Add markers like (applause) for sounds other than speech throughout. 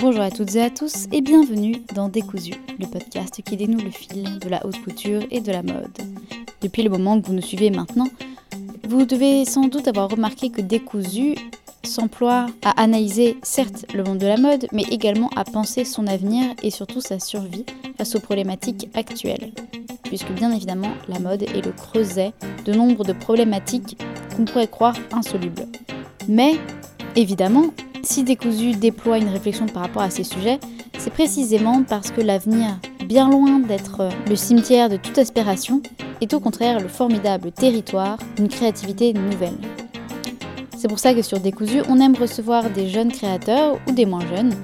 Bonjour à toutes et à tous et bienvenue dans Décousu, le podcast qui dénoue le fil de la haute couture et de la mode. Depuis le moment que vous nous suivez maintenant, vous devez sans doute avoir remarqué que Décousu s'emploie à analyser certes le monde de la mode, mais également à penser son avenir et surtout sa survie face aux problématiques actuelles. Puisque bien évidemment, la mode est le creuset de nombre de problématiques qu'on pourrait croire insolubles. Mais, évidemment, si Décousu déploie une réflexion par rapport à ces sujets, c'est précisément parce que l'avenir, bien loin d'être le cimetière de toute aspiration, est au contraire le formidable territoire d'une créativité nouvelle. C'est pour ça que sur Décousu, on aime recevoir des jeunes créateurs ou des moins jeunes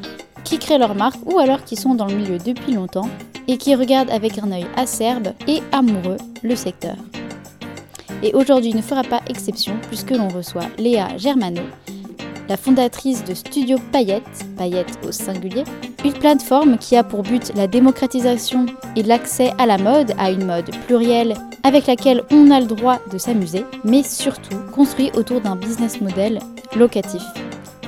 qui créent leur marque ou alors qui sont dans le milieu depuis longtemps et qui regardent avec un œil acerbe et amoureux le secteur. Et aujourd'hui ne fera pas exception puisque l'on reçoit Léa Germano, la fondatrice de Studio Payette, Payette au singulier, une plateforme qui a pour but la démocratisation et l'accès à la mode, à une mode plurielle avec laquelle on a le droit de s'amuser, mais surtout construit autour d'un business model locatif.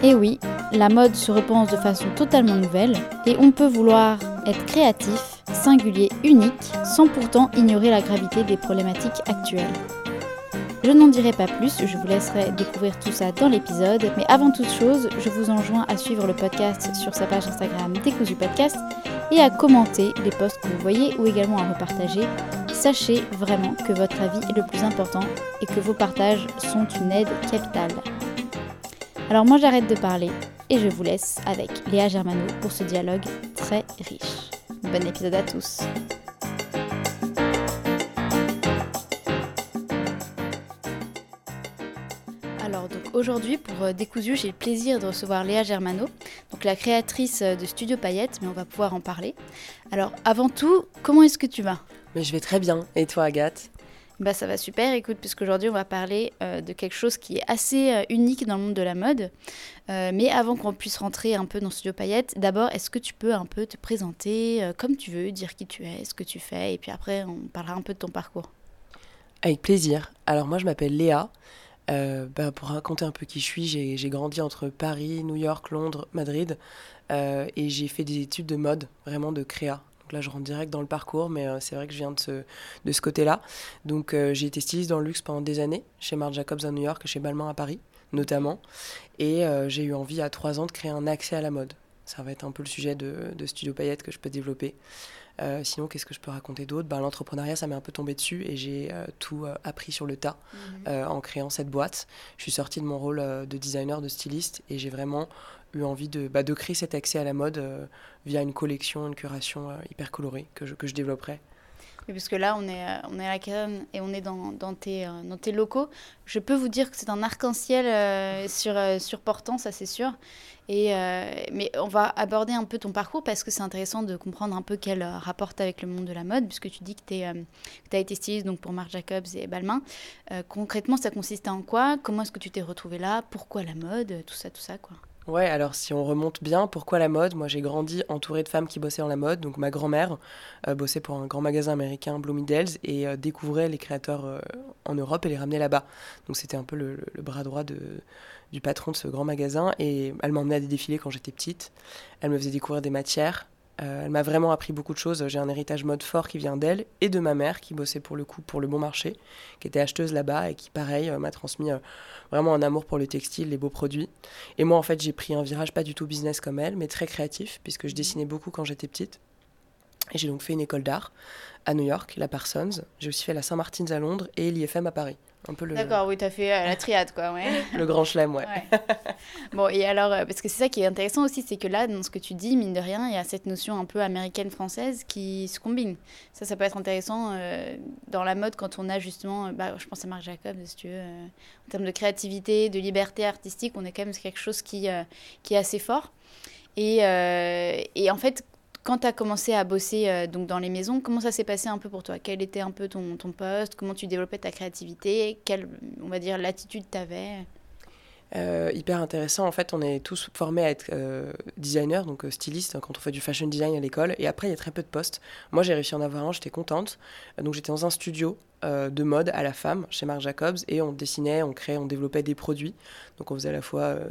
Et oui, la mode se repense de façon totalement nouvelle et on peut vouloir être créatif, singulier, unique, sans pourtant ignorer la gravité des problématiques actuelles. Je n'en dirai pas plus, je vous laisserai découvrir tout ça dans l'épisode, mais avant toute chose, je vous enjoins à suivre le podcast sur sa page Instagram Décousu Podcast et à commenter les posts que vous voyez ou également à repartager. Sachez vraiment que votre avis est le plus important et que vos partages sont une aide capitale. Alors moi j'arrête de parler et je vous laisse avec Léa Germano pour ce dialogue très riche. Bon épisode à tous. Aujourd'hui pour euh, Décousu, j'ai le plaisir de recevoir Léa Germano, donc la créatrice euh, de Studio Paillette, mais on va pouvoir en parler. Alors avant tout, comment est-ce que tu vas? Mais je vais très bien. Et toi Agathe? Bah ça va super, écoute, puisqu'aujourd'hui on va parler euh, de quelque chose qui est assez euh, unique dans le monde de la mode. Euh, mais avant qu'on puisse rentrer un peu dans Studio Paillette, d'abord, est-ce que tu peux un peu te présenter comme tu veux, dire qui tu es, ce que tu fais, et puis après on parlera un peu de ton parcours? Avec plaisir. Alors moi je m'appelle Léa. Bah, pour raconter un peu qui je suis, j'ai grandi entre Paris, New York, Londres, Madrid, et j'ai fait des études de mode, vraiment de créa, là, je rentre direct dans le parcours, mais euh, c'est vrai que je viens de ce, de ce côté-là. Donc, euh, j'ai été styliste dans le luxe pendant des années, chez Marc Jacobs à New York et chez Balmain à Paris, notamment. Et euh, j'ai eu envie à trois ans de créer un accès à la mode. Ça va être un peu le sujet de, de Studio Paillette que je peux développer. Sinon, qu'est-ce que je peux raconter d'autre? Ben, L'entrepreneuriat, ça m'est un peu tombé dessus et j'ai tout appris sur le tas mhm. en créant cette boîte. Je suis sortie de mon rôle de designer, de styliste et j'ai vraiment eu envie de, bah, de créer cet accès à la mode euh, via une collection, une curation euh, hyper colorée que je, que je développerai. Oui, parce que là, on est, euh, on est à la Cannes et on est dans, dans, tes, dans tes locaux. Je peux vous dire que c'est un arc-en-ciel sur, sur portant, ça c'est sûr. Et, mais on va aborder un peu ton parcours parce que c'est intéressant de comprendre un peu quel rapport avec le monde de la mode, puisque tu dis que tu as été styliste donc pour Marc Jacobs et Balmain. concrètement, ça consistait en quoi? Comment est-ce que tu t'es retrouvé là? Pourquoi la mode? Tout ça, tout ça, quoi. Ouais, alors si on remonte bien, pourquoi la mode? Moi j'ai grandi entourée de femmes qui bossaient dans la mode. Donc ma grand-mère euh, bossait pour un grand magasin américain, Bloomingdale's, et euh, découvrait les créateurs euh, en Europe et les ramenait là-bas. Donc c'était un peu le, bras droit du patron de ce grand magasin. Et elle m'emmenait à des défilés quand j'étais petite. Elle me faisait découvrir des matières. Euh, elle m'a vraiment appris beaucoup de choses. J'ai un héritage mode fort qui vient d'elle et de ma mère qui bossait pour le coup pour le bon marché, qui était acheteuse là-bas et qui, pareil, euh, m'a transmis euh, vraiment un amour pour le textile, les beaux produits. Et moi, en fait, j'ai pris un virage pas du tout business comme elle, mais très créatif, puisque je dessinais beaucoup quand j'étais petite. Et j'ai donc fait une école d'art à New York, la Parsons. J'ai aussi fait la Saint-Martin's à Londres et l'IFM à Paris. Le... D'accord, oui, tu as fait euh, la triade, quoi. Ouais. (laughs) le grand chelem, ouais. bon, et alors, euh, parce que c'est ça qui est intéressant aussi, c'est que là, dans ce que tu dis, mine de rien, il y a cette notion un peu américaine-française qui se combine. Ça, ça peut être intéressant euh, dans la mode quand on a justement, bah, je pense à Marc Jacob, si tu veux, en termes de créativité, de liberté artistique, on est quand même quelque chose qui, qui est assez fort. Et, et en fait, quand tu as commencé à bosser euh, donc dans les maisons, comment ça s'est passé un peu pour toi? Quel était un peu ton, ton poste? Comment tu développais ta créativité? Quelle, on va dire, latitude tu avais euh, hyper intéressant. En fait, on est tous formés à être euh, designer, donc styliste, quand on fait du fashion design à l'école. Et après, il y a très peu de postes. Moi, j'ai réussi à en avoir un, j'étais contente. donc, j'étais dans un studio euh, de mode à la femme chez Marc Jacobs et on dessinait, on créait, on développait des produits. Donc on faisait à la fois euh,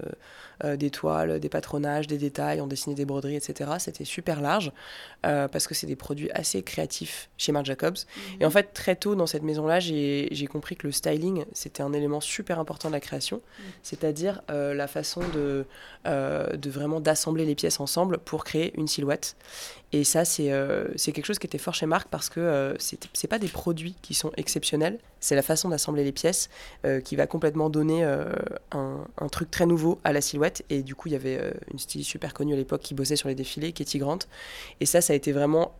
euh, des toiles, des patronages, des détails, on dessinait des broderies, etc. C'était super large parce que c'est des produits assez créatifs chez Marc Jacobs. Et en fait, très tôt dans cette maison-là, j'ai compris que le styling, c'était un élément super important de la création, c'est-à-dire la façon de, de vraiment d'assembler les pièces ensemble pour créer une silhouette. Et ça, c'est c'est quelque chose qui était fort chez Marc parce que c'est pas des produits qui sont exceptionnels, c'est la façon d'assembler les pièces euh, qui va complètement donner euh, un, truc très nouveau à la silhouette. Et du coup, il y avait euh, une styliste super connue à l'époque qui bossait sur les défilés, Katie Grant. Et ça, ça a été vraiment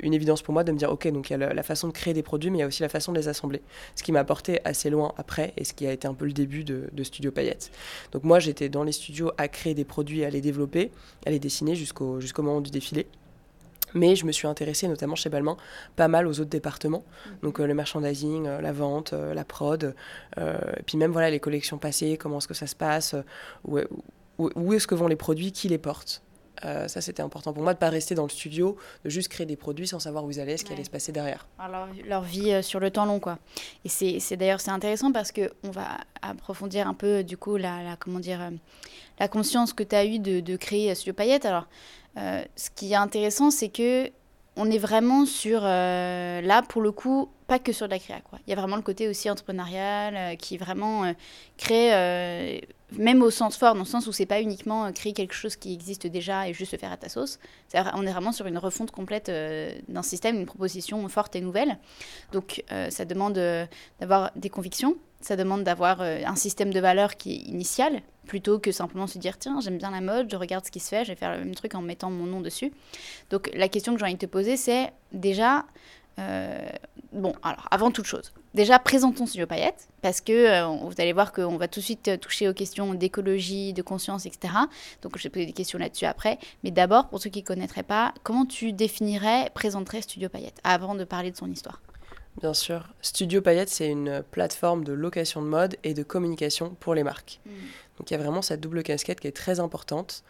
une évidence pour moi de me dire, ok, donc il y a la, façon de créer des produits, mais il y a aussi la façon de les assembler. Ce qui m'a apporté assez loin après et ce qui a été un peu le début de, Studio Paillettes. Donc moi, j'étais dans les studios à créer des produits, à les développer, à les dessiner jusqu'au jusqu'au moment du défilé. Mais je me suis intéressée, notamment chez Balmain, pas mal aux autres départements. Mhm. Donc euh, le merchandising, euh, la vente, euh, la prod, et puis même voilà les collections passées, comment est-ce que ça se passe, où, où, est-ce que vont les produits, qui les porte. ça, c'était important pour moi de ne pas rester dans le studio, de juste créer des produits sans savoir où ils allaient, ce qui allait se passer derrière. Alors, leur vie sur le temps long, quoi. Et c'est d'ailleurs c'est intéressant parce qu'on va approfondir un peu, du coup, la, la comment dire, la conscience que tu as eue de, de créer Studio Paillette. Alors, euh, ce qui est intéressant, c'est que on est vraiment sur, euh, là, pour le coup, pas que sur de la créa. Quoi. Il y a vraiment le côté aussi entrepreneurial euh, qui vraiment crée, même au sens fort, dans le sens où c'est pas uniquement créer quelque chose qui existe déjà et juste le faire à ta sauce. on est vraiment sur une refonte complète d'un système, une proposition forte et nouvelle. Donc ça demande d'avoir des convictions, ça demande d'avoir un système de valeurs qui est initial, plutôt que simplement se dire tiens j'aime bien la mode, je regarde ce qui se fait, je vais faire le même truc en mettant mon nom dessus. Donc la question que j'ai envie de te poser c'est déjà euh, bon alors avant toute chose déjà présentons Studio Paillette parce que euh, vous allez voir qu'on va tout de suite toucher aux questions d'écologie, de conscience, etc. Donc je vais poser des questions là-dessus après. Mais d'abord pour ceux qui ne connaîtraient pas, comment tu définirais, présenterais Studio Paillette avant de parler de son histoire? Bien sûr. Studio Paillette, c'est une plateforme de location de mode et de communication pour les marques. Hmm. Donc il y a vraiment cette double casquette qui est très importante.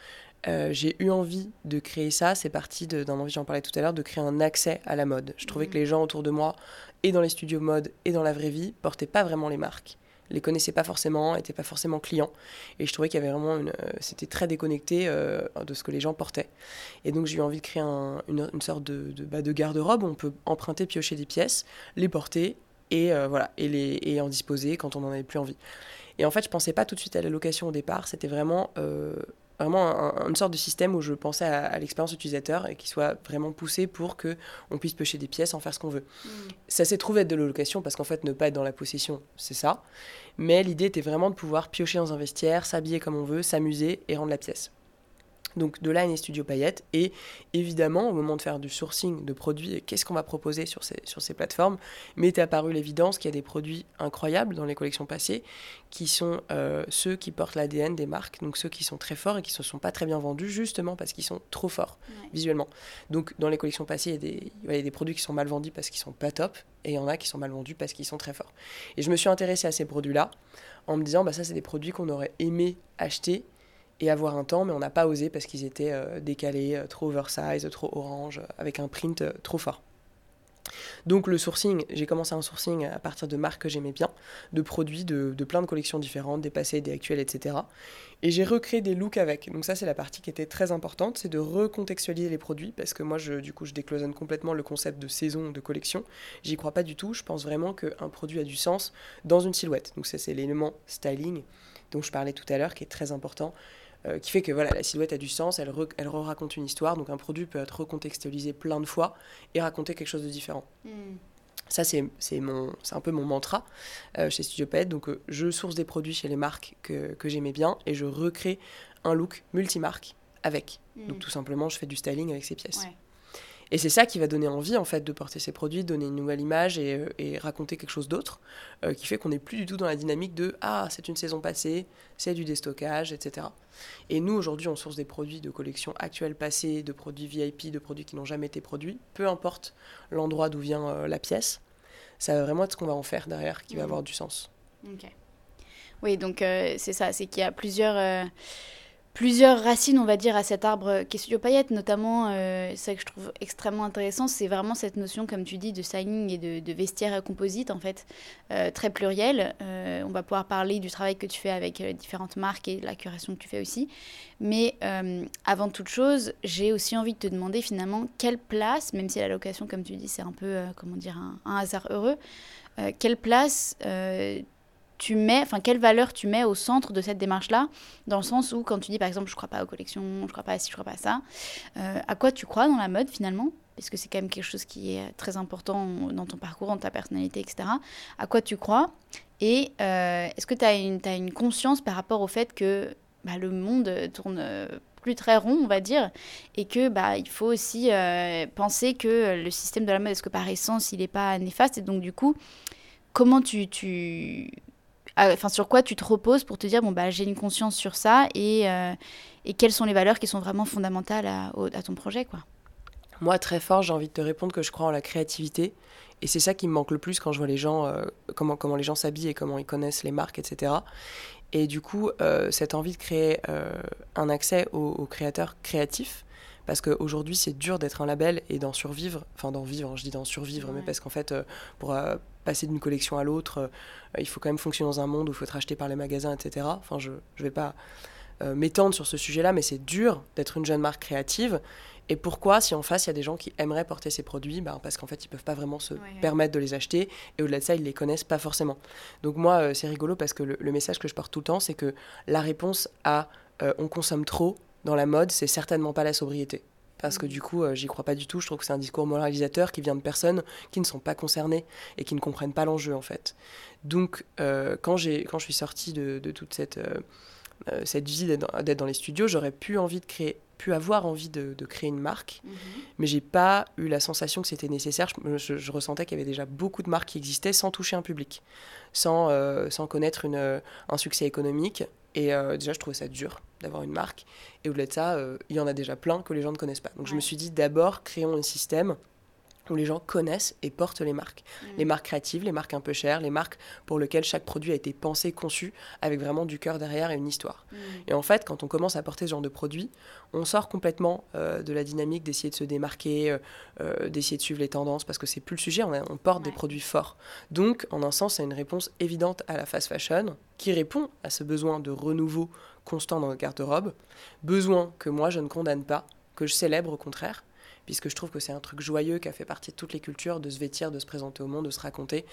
Euh, j'ai eu envie de créer ça, c'est parti d'un envie, j'en parlais tout à l'heure, de créer un accès à la mode. Je trouvais que mhm. les gens autour de moi, et dans les studios mode, et dans la vraie vie, portaient pas vraiment les marques. Les connaissaient pas forcément, n'étaient pas forcément clients. Et je trouvais qu'il y avait vraiment une. Euh, c'était très déconnecté euh, de ce que les gens portaient. Et donc j'ai eu envie de créer une, sorte de, de, bah, de garde-robe où on peut emprunter, piocher des pièces, les porter et, voilà, et, les, et en disposer quand on n'en avait plus envie. Et en fait, je pensais pas tout de suite à la location au départ. C'était vraiment, vraiment une sorte de système où je pensais à, l'expérience utilisateur et qui soit vraiment poussé pour que on puisse pêcher des pièces, en faire ce qu'on veut. Mm. Ça s'est trouvé être de la location parce qu'en fait, ne pas être dans la possession, c'est ça. Mais l'idée était vraiment de pouvoir piocher dans un vestiaire, s'habiller comme on veut, s'amuser et rendre la pièce. Donc de là est Studio Paillette. Et évidemment, au moment de faire du sourcing de produits, qu'est-ce qu'on va proposer sur ces, sur ces plateformes, m'est apparu l'évidence qu'il y a des produits incroyables dans les collections passées, qui sont euh, ceux qui portent l'ADN des marques, donc ceux qui sont très forts et qui ne se sont pas très bien vendus, justement parce qu'ils sont trop forts visuellement. Donc dans les collections passées, il y, a des, il y a des produits qui sont mal vendus parce qu'ils sont pas top, et il y en a qui sont mal vendus parce qu'ils sont très forts. Et je me suis intéressée à ces produits-là en me disant, bah, ça c'est des produits qu'on aurait aimé acheter et avoir un temps, mais on n'a pas osé parce qu'ils étaient euh, décalés, euh, trop oversize, trop orange, euh, avec un print trop fort. Donc le sourcing, j'ai commencé un sourcing à partir de marques que j'aimais bien, de produits de, plein de collections différentes, des passés, des actuels, etc. Et j'ai recréé des looks avec. Donc ça c'est la partie qui était très importante, c'est de recontextualiser les produits, parce que moi je, du coup je décloisonne complètement le concept de saison, de collection. J'y crois pas du tout, je pense vraiment qu'un produit a du sens dans une silhouette. Donc ça c'est l'élément styling dont je parlais tout à l'heure qui est très important. Euh, qui fait que voilà, la silhouette a du sens, elle, elle raconte une histoire, donc un produit peut être recontextualisé plein de fois et raconter quelque chose de différent. Hmm. Ça, c'est un peu mon mantra euh, chez Studio Pet. Donc, euh, je source des produits chez les marques que, que j'aimais bien et je recrée un look multimarque avec. Hmm. Donc, tout simplement, je fais du styling avec ces pièces. Et c'est ça qui va donner envie, en fait, de porter ces produits, donner une nouvelle image et, euh, raconter quelque chose d'autre, euh, qui fait qu'on n'est plus du tout dans la dynamique de Ah, c'est une saison passée, c'est du déstockage, etc. Et nous, aujourd'hui, on source des produits de collection actuelle, passée, de produits VIP, de produits qui n'ont jamais été produits, peu importe l'endroit d'où vient euh, la pièce. Ça va vraiment être ce qu'on va en faire derrière qui va mmh. avoir du sens. Ok. Oui, donc c'est ça, c'est qu'il y a plusieurs plusieurs racines, on va dire, à cet arbre qui est Studio Paillette, notamment, euh, ça que je trouve extrêmement intéressant, c'est vraiment cette notion, comme tu dis, de signing et de, de vestiaire composite, en fait, euh, très pluriel. Euh, on va pouvoir parler du travail que tu fais avec différentes marques et la curation que tu fais aussi. Mais avant toute chose, j'ai aussi envie de te demander finalement quelle place, même si la location, comme tu dis, c'est un peu, comment dire, un hasard heureux, quelle place tu mets, enfin quelle valeur tu mets au centre de cette démarche-là, dans le sens où quand tu dis par exemple je crois pas aux collections, je crois pas à ci, je crois pas à ça, euh, à quoi tu crois dans la mode finalement? Parce que c'est quand même quelque chose qui est très important dans ton parcours, dans ta personnalité, etc. À quoi tu crois? Et euh, est-ce que tu as une, une conscience par rapport au fait que bah, le monde tourne plus très rond, on va dire, et que bah il faut aussi euh, penser que le système de la mode, est-ce que par essence il n'est pas néfaste, et donc du coup, comment tu, tu enfin sur quoi tu te reposes pour te dire bon bah j'ai une conscience sur ça et, euh, et quelles sont les valeurs qui sont vraiment fondamentales à, à ton projet quoi? Moi très fort j'ai envie de te répondre que je crois en la créativité et c'est ça qui me manque le plus quand je vois les gens euh, comment comment les gens s'habillent et comment ils connaissent les marques etc. Et du coup euh, cette envie de créer un accès aux, créateurs créatifs parce qu'aujourd'hui c'est dur d'être un label et d'en survivre, enfin d'en vivre, je dis d'en survivre, mais parce qu'en fait pour passer d'une collection à l'autre, euh, il faut quand même fonctionner dans un monde où il faut être acheté par les magasins, etc. Enfin, je ne vais pas euh, m'étendre sur ce sujet-là, mais c'est dur d'être une jeune marque créative. Et pourquoi, si en face, il y a des gens qui aimeraient porter ces produits? Ben, Parce qu'en fait, ils ne peuvent pas vraiment se permettre de les acheter. Et au-delà de ça, ils ne les connaissent pas forcément. Donc moi, euh, c'est rigolo parce que le, message que je porte tout le temps, c'est que la réponse à on consomme trop dans la mode, c'est certainement pas la sobriété parce que du coup, euh, j'y crois pas du tout. Je trouve que c'est un discours moralisateur qui vient de personnes qui ne sont pas concernées et qui ne comprennent pas l'enjeu en fait. Donc, euh, quand, quand je suis sortie de, toute cette, euh, cette vie d'être dans les studios, j'aurais pu envie de créer pu avoir envie de, créer une marque, mais mhm. mais j'ai pas eu la sensation que c'était nécessaire. Je, ressentais qu'il y avait déjà beaucoup de marques qui existaient sans toucher un public, sans, sans connaître une, un succès économique. Et déjà, je trouvais ça dur d'avoir une marque. Et au-delà de ça, euh, il y en a déjà plein que les gens ne connaissent pas. Donc je me suis dit d'abord, créons un système où les gens connaissent et portent les marques. Mm. Les marques créatives, les marques un peu chères, les marques pour lesquelles chaque produit a été pensé, conçu, avec vraiment du cœur derrière et une histoire. Mm. Et en fait, quand on commence à porter ce genre de produit, on sort complètement euh, de la dynamique d'essayer de se démarquer, euh, d'essayer de suivre les tendances, parce que c'est plus le sujet, on, porte des produits forts. Donc, en un sens, c'est une réponse évidente à la fast fashion, qui répond à ce besoin de renouveau constant dans notre garde-robe, besoin que moi je ne condamne pas, que je célèbre au contraire, puisque je trouve que c'est un truc joyeux qui a fait partie de toutes les cultures, de se vêtir, de se présenter au monde, de se raconter,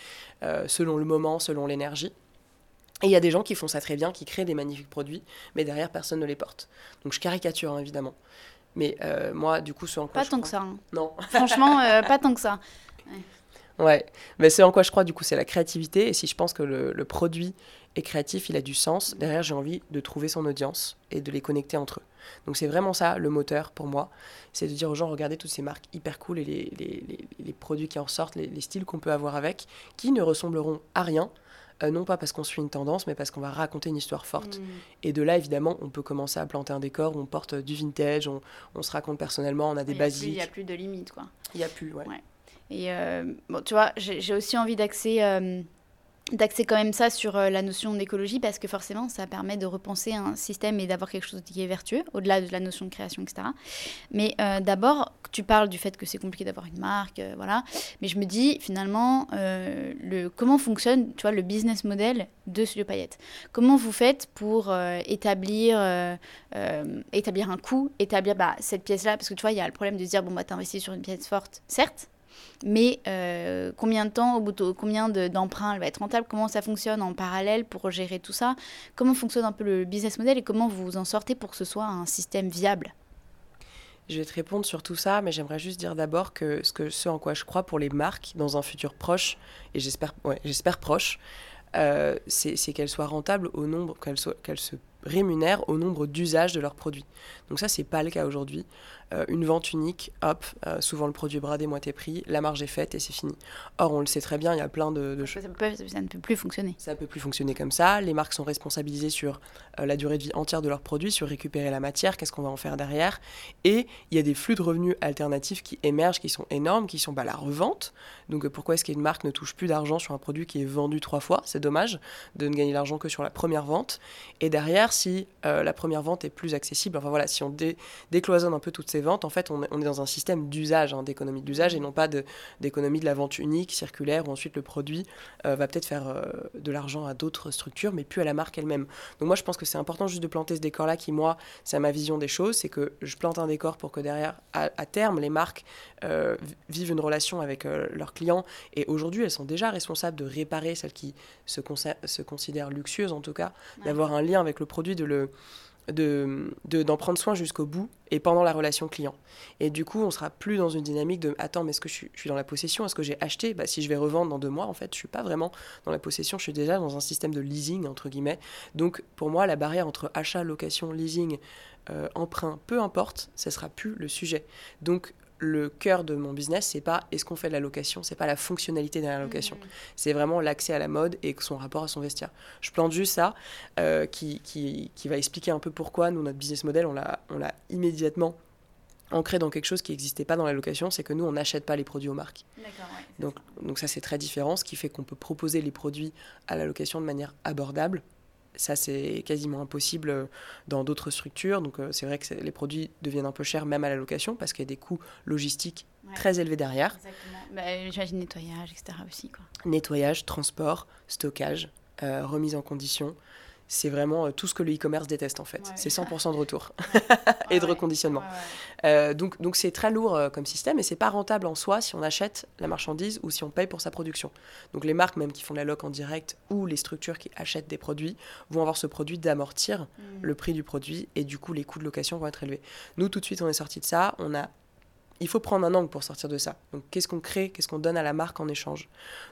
euh, selon le moment, selon l'énergie. Et il y a des gens qui font ça très bien, qui créent des magnifiques produits, mais derrière, personne ne les porte. Donc je caricature, hein, évidemment. Mais euh, moi, du coup, ce en quoi Pas tant que ça. Hein. Non. (laughs) Franchement, euh, pas tant que ça. Ouais, mais c'est en quoi je crois, du coup, c'est la créativité. Et si je pense que le, produit est créatif, il a du sens, derrière, j'ai envie de trouver son audience et de les connecter entre eux. Donc c'est vraiment ça, le moteur pour moi. C'est de dire aux gens, regardez toutes ces marques hyper cool et les, les, les, produits qui en sortent, les, styles qu'on peut avoir avec, qui ne ressembleront à rien. Euh, non pas parce qu'on suit une tendance, mais parce qu'on va raconter une histoire forte. Mmh. Et de là, évidemment, on peut commencer à planter un décor on porte du vintage, on, on se raconte personnellement, on a des basiques. Il n'y a plus de limites, quoi. Il n'y a plus, ouais. Et euh, bon, tu vois, j'ai aussi envie d'axer euh, d'axer quand même ça sur euh, la notion d'écologie parce que forcément ça permet de repenser un système et d'avoir quelque chose qui est vertueux au-delà de la notion de création etc mais d'abord tu parles du fait que c'est compliqué d'avoir une marque voilà. Mais je me dis finalement le comment fonctionne tu vois le business model de Studio Payette? Comment vous faites pour établir établir un coût établir bah, cette pièce là parce que tu vois il y a le problème de se dire bon bah t'investis sur une pièce forte certes mais euh, combien de temps, au bout de, combien d'emprunts elle va être rentable? Comment ça fonctionne en parallèle pour gérer tout ça? Comment fonctionne un peu le business model et comment vous vous en sortez pour que ce soit un système viable? Je vais te répondre sur tout ça, mais j'aimerais juste dire d'abord que ce, en quoi je crois pour les marques dans un futur proche, et j'espère ouais, proche, euh, c'est qu'elles soient rentables au nombre, qu'elles se rémunèrent au nombre d'usages de leurs produits. Donc ça, c'est pas le cas aujourd'hui. Euh, une vente unique, hop, euh, souvent le produit bradé, moitié prix, la marge est faite et c'est fini. Or, on le sait très bien, il y a plein de, choses. Ça, ne peut plus fonctionner. Ça ne peut plus fonctionner comme ça. Les marques sont responsabilisées sur euh, la durée de vie entière de leurs produits, sur récupérer la matière, qu'est-ce qu'on va en faire derrière. Et il y a des flux de revenus alternatifs qui émergent, qui sont énormes, qui sont bah, la revente. Donc pourquoi est-ce qu'une marque ne touche plus d'argent sur un produit qui est vendu trois fois? C'est dommage de ne gagner l'argent que sur la première vente. Et derrière, si la première vente est plus accessible. Enfin voilà, si on décloisonne un peu toutes ces ventes, en fait, on, est dans un système d'usage, hein, d'économie d'usage, et non pas d'économie de, la vente unique, circulaire, où ensuite le produit euh, va peut-être faire euh, de l'argent à d'autres structures, mais plus à la marque elle-même. Donc moi, je pense que c'est important juste de planter ce décor-là, qui, moi, c'est ma vision des choses, c'est que je plante un décor pour que derrière, à, terme, les marques vivent une relation avec leurs clients, et aujourd'hui, elles sont déjà responsables de réparer celles qui se, se considèrent luxueuses, en tout cas, d'avoir un lien avec le produit, de le de, d'en prendre soin jusqu'au bout et pendant la relation client. Et du coup, on sera plus dans une dynamique de attends, mais est-ce que je suis, dans la possession? Est-ce que j'ai acheté? Bah, Si je vais revendre dans deux mois, en fait, je suis pas vraiment dans la possession, je suis déjà dans un système de leasing, entre guillemets. Donc, pour moi, la barrière entre achat, location, leasing, euh, emprunt, peu importe, ce sera plus le sujet. Donc, le cœur de mon business, c'est pas est-ce qu'on fait de la location, c'est pas la fonctionnalité derrière la location. Mmh. C'est vraiment l'accès à la mode et son rapport à son vestiaire. Je plante juste ça, euh, qui, qui, qui, va expliquer un peu pourquoi nous, notre business model, on l'a immédiatement ancré dans quelque chose qui n'existait pas dans la location, c'est que nous, on n'achète pas les produits aux marques. donc, donc ça, c'est très différent, ce qui fait qu'on peut proposer les produits à la location de manière abordable, ça, c'est quasiment impossible euh, dans d'autres structures. Donc, euh, c'est vrai que les produits deviennent un peu chers, même à la location, parce qu'il y a des coûts logistiques très élevés derrière. Exactement. Bah, J'imagine nettoyage, etc. aussi. Quoi. Nettoyage, transport, stockage, euh, remise en condition c'est vraiment euh, tout ce que le e-commerce déteste en fait. C'est 100% de retour (laughs) (laughs) et de reconditionnement. Euh, donc donc c'est très lourd euh, comme système et c'est pas rentable en soi si on achète la marchandise ou si on paye pour sa production. Donc les marques même qui font la loc en direct ou les structures qui achètent des produits vont avoir ce produit d'amortir mm. le prix du produit et du coup les coûts de location vont être élevés. Nous tout de suite on est sorti de ça, on a il faut prendre un angle pour sortir de ça. Donc, qu'est-ce qu'on crée, qu'est-ce qu'on donne à la marque en échange?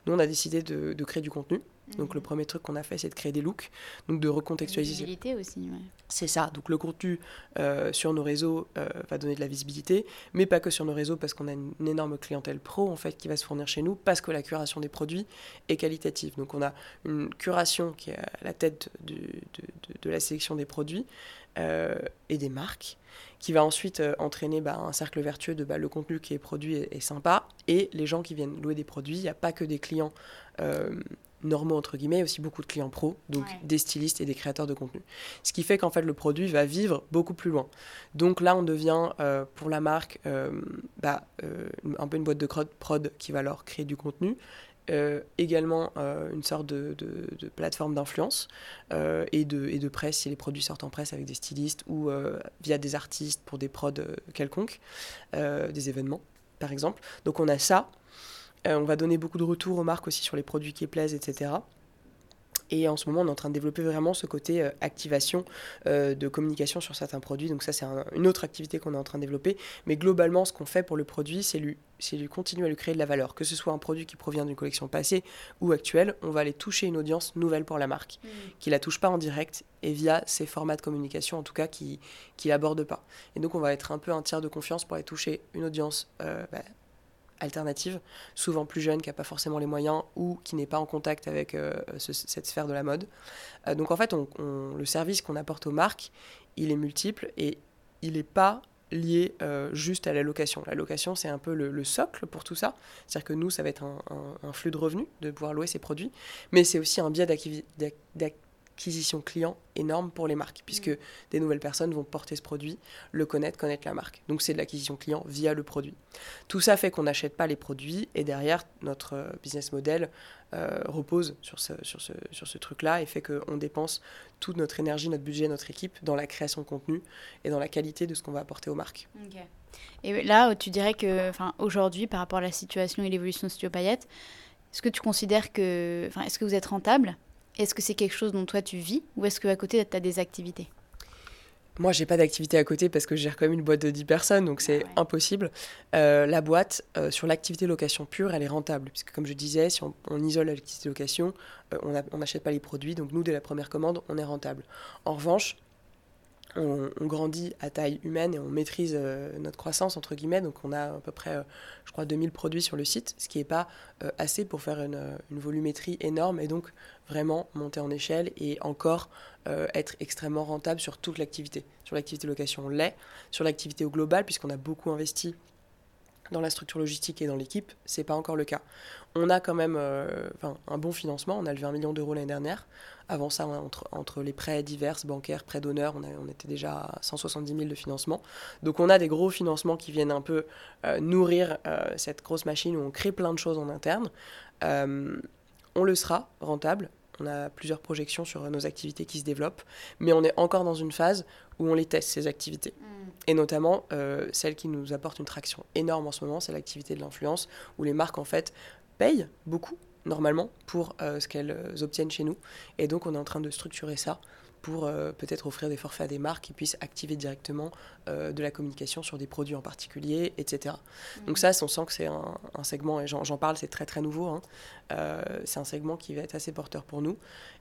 Nous, on a décidé de créer du contenu. Donc le mhm. premier truc qu'on a fait, c'est de créer des looks, donc de recontextualiser. Visibilité aussi, C'est ça. Donc le contenu euh, sur nos réseaux euh, va donner de la visibilité, mais pas que sur nos réseaux parce qu'on a une, énorme clientèle pro en fait qui va se fournir chez nous parce que la curation des produits est qualitative. Donc on a une curation qui est à la tête de, de, la sélection des produits euh, et des marques qui va ensuite entraîner bah, un cercle vertueux de bah, le contenu qui est produit est, est, sympa et les gens qui viennent louer des produits. Il n'y a pas que des clients normaux entre guillemets, aussi beaucoup de clients pro, donc des stylistes et des créateurs de contenu. Ce qui fait qu'en fait le produit va vivre beaucoup plus loin. Donc là on devient euh, pour la marque euh, bah, euh, un peu une boîte de prod qui va leur créer du contenu. également une sorte de, plateforme d'influence et, de, et de presse si les produits sortent en presse avec des stylistes ou via des artistes pour des prods quelconques, des événements par exemple. Donc on a ça, on va donner beaucoup de retours aux marques aussi sur les produits qui plaisent, etc. Et en ce moment, on est en train de développer vraiment ce côté euh, activation euh, de communication sur certains produits. Donc ça, c'est une autre activité qu'on est en train de développer. Mais globalement, ce qu'on fait pour le produit, c'est lui, lui continuer à lui créer de la valeur. Que ce soit un produit qui provient d'une collection passée ou actuelle, on va aller toucher une audience nouvelle pour la marque, mmh. qui la touche pas en direct et via ces formats de communication, en tout cas, qui ne l'aborde pas. Et donc, on va être un peu un tiers de confiance pour aller toucher une audience bah, alternative, souvent plus jeune, qui n'a pas forcément les moyens ou qui n'est pas en contact avec euh, cette sphère de la mode. Euh, donc en fait, le service qu'on apporte aux marques, il est multiple et il n'est pas lié euh, juste à la location. La location, c'est un peu le, socle pour tout ça. C'est-à-dire que nous, ça va être un, un, flux de revenus de pouvoir louer ces produits, mais c'est aussi un biais acquisition client énorme pour les marques, puisque mm. des nouvelles personnes vont porter ce produit, le connaître, connaître la marque. Donc c'est de l'acquisition client via le produit. Tout ça fait qu'on n'achète pas les produits et derrière, notre euh, business model euh, repose sur ce, sur ce, sur ce truc-là et fait qu'on dépense toute notre énergie, notre budget, notre équipe dans la création de contenu et dans la qualité de ce qu'on va apporter aux marques. Et là, tu dirais que aujourd'hui, par rapport à la situation et l'évolution de Studio Payette, est-ce que tu considères que... Est-ce que vous êtes rentable est-ce que c'est quelque chose dont toi tu vis ou est-ce qu'à côté tu as des activités? Moi, j'ai pas d'activité à côté parce que j'ai quand même une boîte de 10 personnes, donc c'est ah impossible. Euh, la boîte, euh, sur l'activité location pure, elle est rentable. Puisque, comme je disais, si on, isole l'activité location, euh, on n'achète pas les produits. Donc, nous, dès la première commande, on est rentable. En revanche, on, grandit à taille humaine et on maîtrise euh, notre croissance, entre guillemets. Donc on a à peu près, euh, je crois, 2000 produits sur le site, ce qui n'est pas euh, assez pour faire une, volumétrie énorme et donc vraiment monter en échelle et encore être extrêmement rentable sur toute l'activité. Sur l'activité location, on l'est. Sur l'activité au global, puisqu'on a beaucoup investi dans la structure logistique et dans l'équipe, c'est pas encore le cas. On a quand même un bon financement, on a levé un million d'euros l'année dernière. Avant ça, entre, entre les prêts divers, bancaires, prêts d'honneur, on, on, était déjà à 170 000 de financement. Donc on a des gros financements qui viennent un peu nourrir cette grosse machine où on crée plein de choses en interne. on le sera rentable, on a plusieurs projections sur nos activités qui se développent, mais on est encore dans une phase où on les teste, ces activités. Mm. Et notamment, euh, celle qui nous apporte une traction énorme en ce moment, c'est l'activité de l'influence, où les marques, en fait, payent beaucoup, normalement, pour euh, ce qu'elles obtiennent chez nous. Et donc, on est en train de structurer ça pour euh, peut-être offrir des forfaits à des marques qui puissent activer directement euh, de la communication sur des produits en particulier, etc. Donc ça, on sent que c'est un, segment, et j'en parle, c'est très très nouveau, hein. euh, c'est un segment qui va être assez porteur pour nous.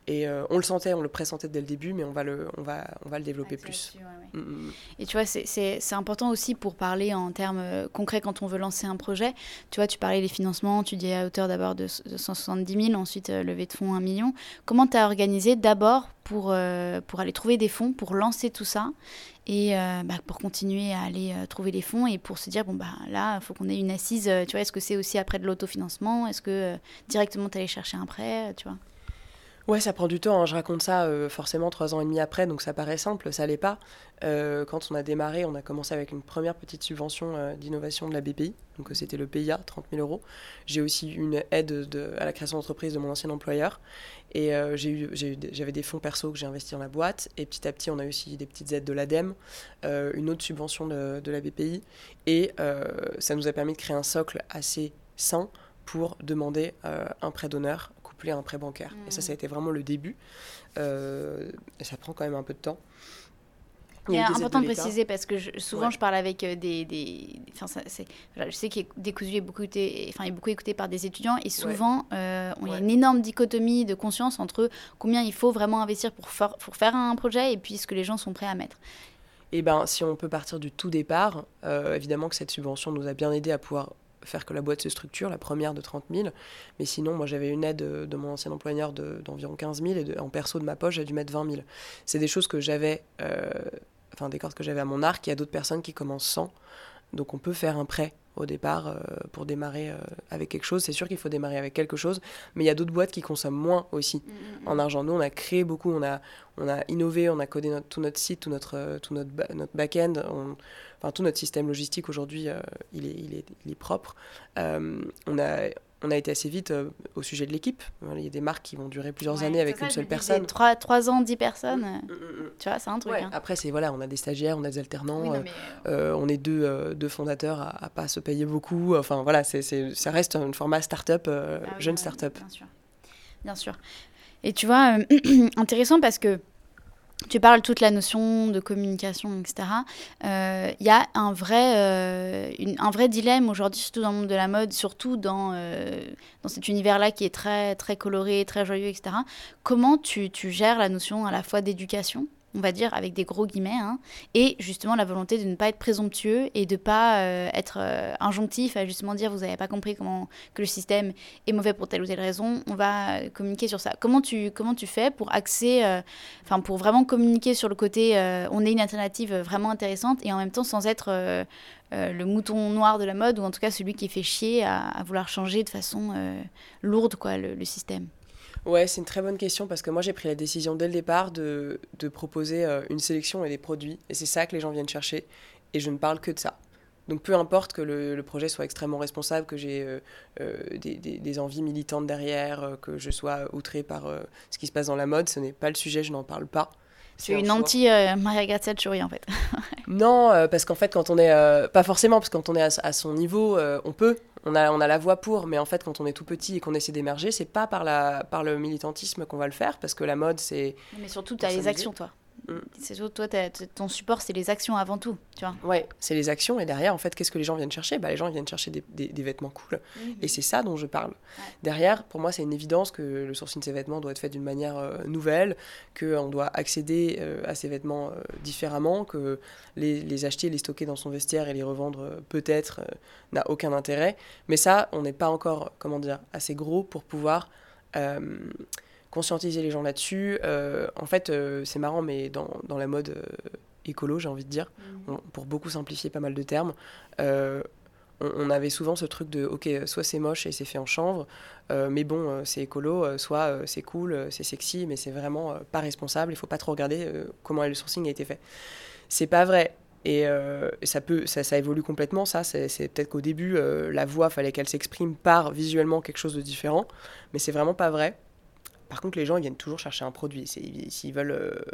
Et on le sentait, on le pressentait dès le début, mais on va le, on va, on va le développer plus. Mm, mm, mm. Et tu vois, c'est important aussi pour parler en termes concrets quand on veut lancer un projet. Tu vois, tu parlais des financements, tu dis à hauteur d'abord de, de 170 000, ensuite levée de fonds 1 million. Comment tu as organisé d'abord pour, euh, pour aller trouver des fonds, pour lancer tout ça et euh, bah, pour continuer à aller euh, trouver des fonds et pour se dire, bon, bah, là, il faut qu'on ait une assise. tu vois, est-ce que c'est aussi après de l'autofinancement? Est-ce que directement tu allais chercher un prêt? Tu vois? Ouais, ça prend du temps. Hein. Je raconte ça euh, forcément trois ans et demi après, donc ça paraît simple, ça l'est pas. Euh, quand on a démarré, on a commencé avec une première petite subvention euh, d'innovation de la BPI, donc c'était le PIA, 30 000 euros. J'ai aussi une aide de, à la création d'entreprise de mon ancien employeur, et j'avais des fonds perso que j'ai investis dans la boîte, et petit à petit, on a eu aussi des petites aides de l'ADEME, une autre subvention de, de la BPI, et ça nous a permis de créer un socle assez sain pour demander un prêt d'honneur un prêt bancaire. Et ça, ça a mm. été vraiment le début. Euh, et ça prend quand même un peu de temps. Il est important de, préciser parce que souvent je parle avec euh, des. des enfin, c'est, je sais qu'il est beaucoup écouté, enfin, est beaucoup écouté par des étudiants et souvent euh, y a une énorme dichotomie de conscience entre combien il faut vraiment investir pour faire, pour faire un projet et puis ce que les gens sont prêts à mettre. Et eh ben, si on peut partir du tout départ, évidemment que cette subvention nous a bien aidé à pouvoir faire que la boîte se structure, la première de 30 000. Mais sinon, moi, j'avais une aide de mon ancien employeur d'environ 15 000 et en perso de ma poche, j'ai dû mettre 20 000. C'est des choses que j'avais, euh, enfin, des cordes que j'avais à mon arc. Il y a d'autres personnes qui commencent sans. Donc, on peut faire un prêt au départ euh, pour démarrer euh, avec quelque chose. C'est sûr qu'il faut démarrer avec quelque chose, mais il y a d'autres boîtes qui consomment moins aussi mm, mm, mm. en argent. Nous, on a créé beaucoup, on a, on a innové, on a codé notre, tout notre site, tout notre, tout notre, notre back-end. Enfin, tout notre système logistique aujourd'hui, euh, il, est, il, est, il, est, propre. on a on a été assez vite euh, au sujet de l'équipe. Il y a des marques qui vont durer plusieurs années avec une seule personne. Trois, trois ans, dix personnes. Mm, mm, mm, tu vois, c'est un truc. Hein. Après, c'est voilà, on a des stagiaires, on a des alternants. Euh, euh, on est deux, deux fondateurs à, à, pas se payer beaucoup. Enfin voilà, c'est, ça reste un format start-up, ah jeune start-up. Bien sûr. Bien sûr. Et tu vois, (clears throat) intéressant parce que tu parles toute la notion de communication, etc. Il euh, y a un vrai, euh, un vrai dilemme aujourd'hui, surtout dans le monde de la mode, surtout dans, euh, dans cet univers-là qui est très, très coloré, très joyeux, etc. Comment tu, tu gères la notion à la fois d'éducation on va dire, avec des gros guillemets, hein, et justement la volonté de ne pas être présomptueux et de ne pas euh, être euh, injonctif à justement dire vous n'avez pas compris comment que le système est mauvais pour telle ou telle raison, on va euh, communiquer sur ça. Comment tu, comment tu fais pour axer, enfin pour vraiment communiquer sur le côté on est une alternative vraiment intéressante et en même temps sans être le mouton noir de la mode ou en tout cas celui qui fait chier à, vouloir changer de façon lourde quoi, le système? Ouais, c'est une très bonne question parce que moi j'ai pris la décision dès le départ de, de proposer euh, une sélection et des produits et c'est ça que les gens viennent chercher et je ne parle que de ça. Donc peu importe que le, projet soit extrêmement responsable, que j'ai euh, euh, des, des, des, envies militantes derrière, que je sois outré par ce qui se passe dans la mode, ce n'est pas le sujet, je n'en parle pas. C'est une anti-Maria Grazia en fait. (laughs) non, parce qu'en fait quand on est... pas forcément, parce que quand on est à, à son niveau, on peut on a, on a la voix pour, mais en fait, quand on est tout petit et qu'on essaie d'émerger, c'est pas par, la, par le militantisme qu'on va le faire, parce que la mode, c'est. Mais surtout, tu as les actions, toi. Mm. C'est toi, ton support, c'est les actions avant tout, tu vois. Ouais, c'est les actions et derrière, en fait, qu'est-ce que les gens viennent chercher? Bah, les gens viennent chercher des, vêtements cool. Et c'est ça dont je parle. Derrière, pour moi, c'est une évidence que le sourcing de ces vêtements doit être fait d'une manière euh, nouvelle, qu'on doit accéder euh, à ces vêtements euh, différemment, que les, les, acheter, les stocker dans son vestiaire et les revendre peut-être n'a aucun intérêt. Mais ça, on n'est pas encore, comment dire, assez gros pour pouvoir conscientiser les gens là-dessus. Euh, en fait, euh, c'est marrant, mais dans, dans la mode euh, écolo, j'ai envie de dire, mm. pour beaucoup simplifier pas mal de termes, on, avait souvent ce truc de, ok, soit c'est moche et c'est fait en chanvre, mais bon, c'est écolo, soit c'est cool, c'est sexy, mais c'est vraiment pas responsable, il faut pas trop regarder comment le sourcing a été fait. C'est pas vrai. Et ça, peut, ça, ça, évolue complètement, ça. C'est peut-être qu'au début, la voix, fallait qu'elle s'exprime par visuellement quelque chose de différent, mais c'est vraiment pas vrai. Par contre, les gens, viennent toujours chercher un produit. S'ils veulent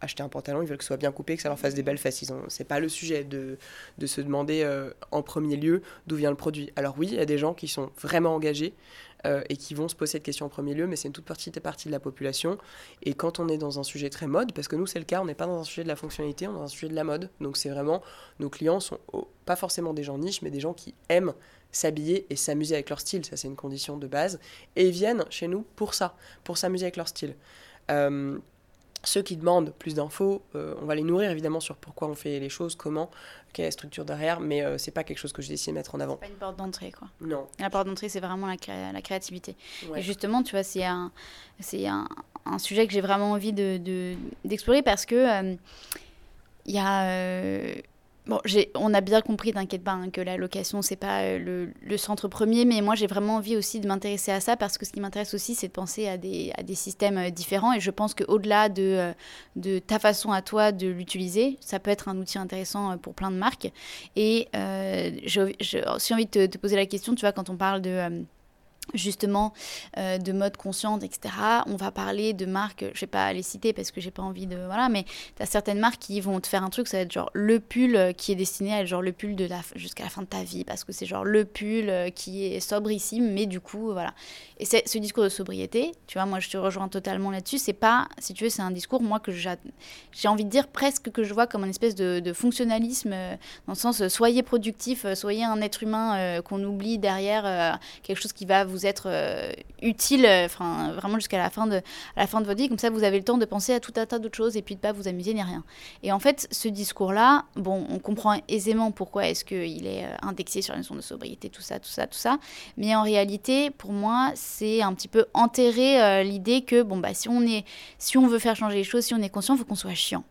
acheter un pantalon, ils veulent que ce soit bien coupé, que ça leur fasse des belles fesses. C'est pas le sujet de, de se demander euh, en premier lieu d'où vient le produit. Alors oui, il y a des gens qui sont vraiment engagés euh, et qui vont se poser cette question en premier lieu, mais c'est une toute petite partie de la population. Et quand on est dans un sujet très mode, parce que nous c'est le cas, on n'est pas dans un sujet de la fonctionnalité, on est dans un sujet de la mode. Donc c'est vraiment, nos clients sont pas forcément des gens niches, mais des gens qui aiment s'habiller et s'amuser avec leur style. Ça c'est une condition de base. Et ils viennent chez nous pour ça, pour s'amuser avec leur style. Euh, ceux qui demandent plus d'infos, euh, on va les nourrir évidemment sur pourquoi on fait les choses, comment, quelle est la structure derrière, mais ce euh, c'est pas quelque chose que je décide de mettre en avant. C'est pas une porte d'entrée, quoi. Non. La porte d'entrée, c'est vraiment la, la créativité. Et justement, tu vois, c'est un, un, un, sujet que j'ai vraiment envie de, d'explorer parce que il y a Bon, on a bien compris, t'inquiète pas, hein, que la location, c'est pas euh, le, centre premier, mais moi j'ai vraiment envie aussi de m'intéresser à ça parce que ce qui m'intéresse aussi, c'est de penser à des, à des systèmes euh, différents et je pense qu'au-delà de, euh, de ta façon à toi de l'utiliser, ça peut être un outil intéressant pour plein de marques. Et j'ai aussi envie de te, poser la question, tu vois, quand on parle de justement euh, de mode consciente, etc. On va parler de marques, je vais pas les citer parce que j'ai pas envie de... Voilà, mais tu as certaines marques qui vont te faire un truc, ça va être genre le pull euh, qui est destiné à être genre le pull de la, jusqu'à la fin de ta vie, parce que c'est genre le pull euh, qui est sobrissime, mais du coup, voilà. Et c'est ce discours de sobriété, tu vois, moi je te rejoins totalement là-dessus, c'est pas, si tu veux, c'est un discours, moi, que j'ai envie de dire presque que je vois comme une espèce de, de fonctionnalisme, dans le sens, soyez productif, soyez un être humain qu'on oublie derrière quelque chose qui va vous vous être euh, utile, euh, enfin vraiment jusqu'à la fin de la fin de votre vie. Comme ça, vous avez le temps de penser à tout un tas d'autres choses et puis de pas vous amuser ni rien. Et en fait, ce discours-là, bon, on comprend aisément pourquoi est-ce qu'il est euh, indexé sur la notion de sobriété, tout ça, tout ça, tout ça. Mais en réalité, pour moi, c'est un petit peu enterrer l'idée que bon bah si on est, si on veut faire changer les choses, si on est conscient, faut qu'on soit chiant.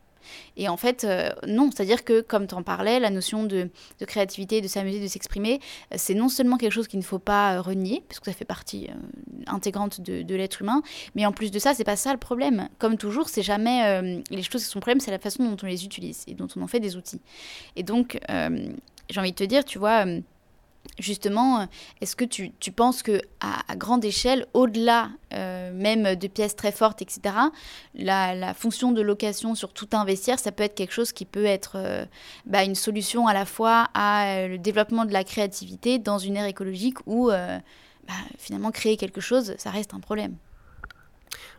Et en fait, euh, non, c'est-à-dire que, comme tu en parlais, la notion de, créativité, de s'amuser, de s'exprimer, euh, c'est non seulement quelque chose qu'il ne faut pas euh, renier, parce que ça fait partie intégrante de, l'être humain, mais en plus de ça, c'est pas ça le problème. Comme toujours, c'est jamais les choses qui sont problème, c'est la façon dont on les utilise et dont on en fait des outils. Et donc, j'ai envie de te dire, tu vois Justement, est-ce que tu, penses que à, grande échelle, au-delà euh, même de pièces très fortes, etc., la, fonction de location sur tout un ça peut être quelque chose qui peut être euh, bah, une solution à la fois à euh, le développement de la créativité dans une ère écologique où bah, finalement créer quelque chose, ça reste un problème?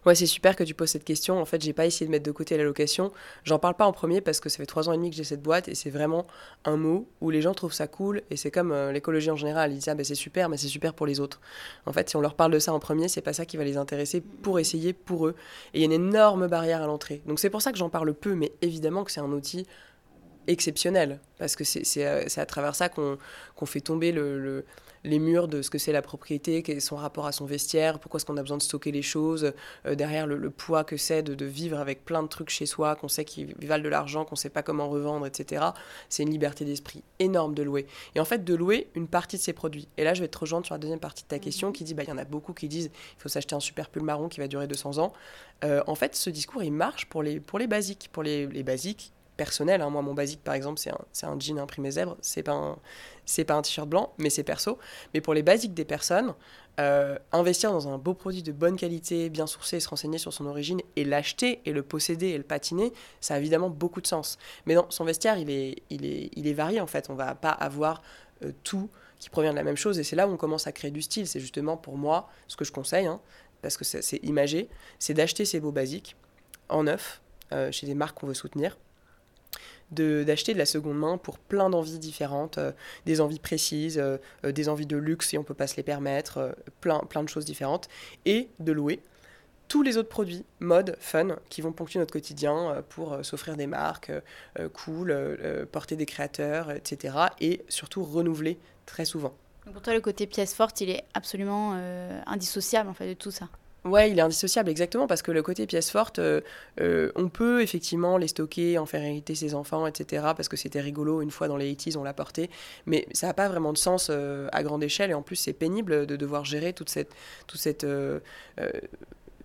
Ouais, c'est super que tu poses cette question. En fait, j'ai pas essayé de mettre de côté la location. J'en parle pas en premier parce que ça fait trois ans et demi que j'ai cette boîte et c'est vraiment un mot où les gens trouvent ça cool et c'est comme euh, l'écologie en général. Ils disent ah ben c'est super, mais c'est super pour les autres. En fait, si on leur parle de ça en premier, c'est pas ça qui va les intéresser pour essayer pour eux. Et il y a une énorme barrière à l'entrée. Donc c'est pour ça que j'en parle peu, mais évidemment que c'est un outil exceptionnel parce que c'est à, à, travers ça qu'on fait tomber le les murs de ce que c'est la propriété, quel est son rapport à son vestiaire, pourquoi est-ce qu'on a besoin de stocker les choses, euh, derrière le, poids que c'est de, vivre avec plein de trucs chez soi, qu'on sait qu'ils valent de l'argent, qu'on sait pas comment revendre, etc. C'est une liberté d'esprit énorme de louer. Et en fait, de louer une partie de ses produits. Et là, je vais te rejoindre sur la deuxième partie de ta question qui dit, bah, il y en a beaucoup qui disent, il faut s'acheter un super pull marron qui va durer 200 ans. Euh, en fait, ce discours, il marche pour les, pour les basiques, pour les, les basiques personnel. Hein. Moi, mon basique, par exemple, c'est un, jean imprimé zèbre. C'est pas un, pas un t-shirt blanc, mais c'est perso. Mais pour les basiques des personnes, euh, investir dans un beau produit de bonne qualité, bien sourcé, se renseigner sur son origine et l'acheter et le posséder et le patiner, ça a évidemment beaucoup de sens. Mais non, son vestiaire, il est, il est, il est varié en fait. On va pas avoir euh, tout qui provient de la même chose. Et c'est là où on commence à créer du style. C'est justement pour moi ce que je conseille, hein, parce que c'est imagé, c'est d'acheter ces beaux basiques en neuf euh, chez des marques qu'on veut soutenir d'acheter de, la seconde main pour plein d'envies différentes, euh, des envies précises, euh, euh, des envies de luxe si on peut pas se les permettre, plein, plein de choses différentes, et de louer tous les autres produits, mode, fun, qui vont ponctuer notre quotidien pour s'offrir des marques cool, porter des créateurs, etc. Et surtout renouveler très souvent. pour toi, le côté pièce forte, il est absolument indissociable en fait de tout ça. Ouais, il est indissociable, exactement, parce que le côté pièce forte, euh, euh, on peut effectivement les stocker, en faire hériter ses enfants, etc., parce que c'était rigolo, une fois dans les 80s, on l'a porté, mais ça n'a pas vraiment de sens euh, à grande échelle, et en plus, c'est pénible de devoir gérer toute cette, toute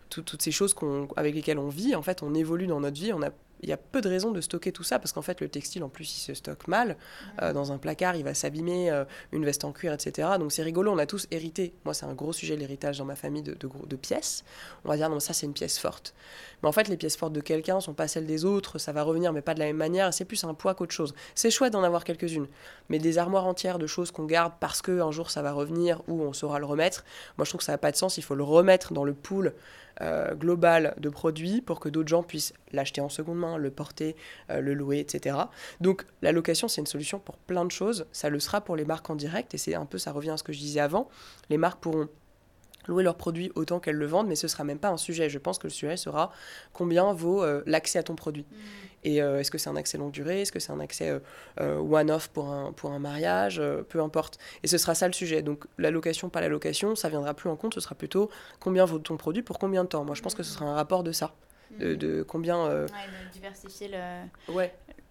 toutes ces choses avec lesquelles on vit. En fait, on évolue dans notre vie, on a il y a peu de raisons de stocker tout ça parce qu'en fait le textile en plus il se stocke mal. Euh, dans un placard il va s'abîmer euh, une veste en cuir etc donc c'est rigolo on a tous hérité. Moi c'est un gros sujet l'héritage dans ma famille de, de, pièces. On va dire non ça c'est une pièce forte. Mais en fait les pièces fortes de quelqu'un sont pas celles des autres ça va revenir mais pas de la même manière c'est plus un poids qu'autre chose. C'est chouette d'en avoir quelques-unes mais des armoires entières de choses qu'on garde parce que un jour ça va revenir ou on saura le remettre moi je trouve que ça n'a pas de sens il faut le remettre dans le pool euh, global de produits pour que d'autres gens puissent l'acheter en seconde main, le porter, euh, le louer, etc. Donc la location, c'est une solution pour plein de choses. Ça le sera pour les marques en direct et c'est un peu, ça revient à ce que je disais avant. Les marques pourront louer leurs produits autant qu'elles le vendent, mais ce sera même pas un sujet. Je pense que le sujet sera combien vaut euh, l'accès à ton produit. Mmh. Et euh, est-ce que c'est un accès longue durée? Est-ce que c'est un accès euh, one-off pour un, pour un mariage? Peu importe. Et ce sera ça le sujet. Donc la location, pas la location, ça viendra plus en compte. Ce sera plutôt combien vaut ton produit pour combien de temps? Moi, je pense que ce sera un rapport de ça. De, de combien. Ouais, de diversifier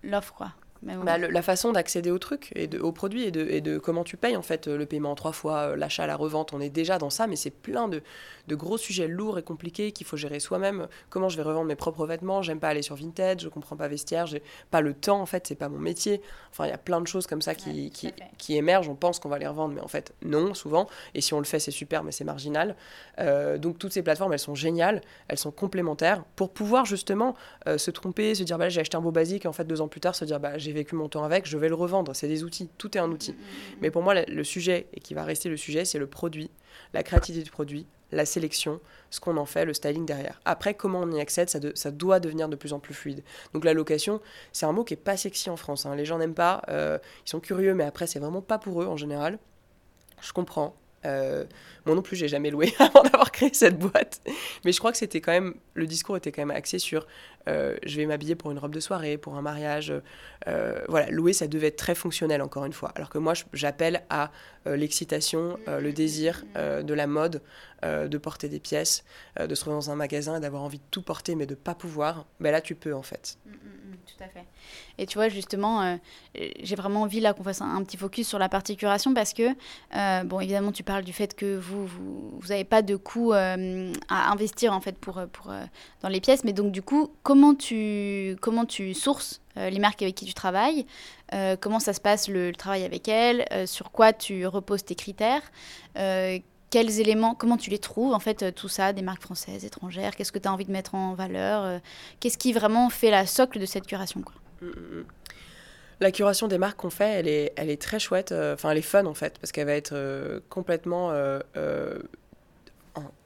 l'offre, quoi. Bah, la façon d'accéder au truc et de, aux produits et de, et de comment tu payes en fait le paiement en trois fois, l'achat, la revente, on est déjà dans ça, mais c'est plein de, de gros sujets lourds et compliqués qu'il faut gérer soi-même. Comment je vais revendre mes propres vêtements? J'aime pas aller sur Vinted, je comprends pas vestiaire, j'ai pas le temps en fait, c'est pas mon métier. Enfin, il y a plein de choses comme ça qui, qui, qui, émergent. On pense qu'on va les revendre, mais en fait, non, souvent. Et si on le fait, c'est super, mais c'est marginal. Euh, donc, toutes ces plateformes, elles sont géniales, elles sont complémentaires pour pouvoir justement euh, se tromper, se dire, bah, j'ai acheté un beau basique, et en fait, deux ans plus tard, se dire, bah, j'ai vécu mon temps avec, je vais le revendre. C'est des outils, tout est un outil. Mais pour moi, le sujet, et qui va rester le sujet, c'est le produit, la créativité du produit, la sélection, ce qu'on en fait, le styling derrière. Après, comment on y accède, ça, ça, doit devenir de plus en plus fluide. Donc la location, c'est un mot qui est pas sexy en France. Hein. Les gens n'aiment pas, euh, ils sont curieux, mais après, c'est vraiment pas pour eux en général. Je comprends. Euh, moi non plus, j'ai jamais loué (laughs) avant d'avoir créé cette boîte. Mais je crois que c'était quand même, le discours était quand même axé sur euh, je vais m'habiller pour une robe de soirée, pour un mariage. Euh, voilà, louer, ça devait être très fonctionnel, encore une fois. Alors que moi, j'appelle à l'excitation, le désir de la mode, de porter des pièces, de se retrouver dans un magasin et d'avoir envie de tout porter, mais de pas pouvoir. Ben là, tu peux, en fait. Mm, mm, mm, tout à fait. Et tu vois, justement, j'ai vraiment envie là qu'on fasse un, petit focus sur la partie curation parce que, bon, évidemment, tu parles du fait que vous vous n'avez pas de coût euh, à investir en fait pour, pour, euh, dans les pièces. Mais donc du coup, comment tu, comment tu sources euh, les marques avec qui tu travailles Comment ça se passe le, travail avec elles Sur quoi tu reposes tes critères quels éléments, comment tu les trouves, en fait, tout ça, des marques françaises, étrangères, qu'est-ce que tu as envie de mettre en valeur, qu'est-ce qui vraiment fait la socle de cette curation. Mmh, mmh, mmh. La curation des marques qu'on fait, elle est, elle est très chouette. Euh, enfin, elle est fun en fait, parce qu'elle va être euh, complètement, euh,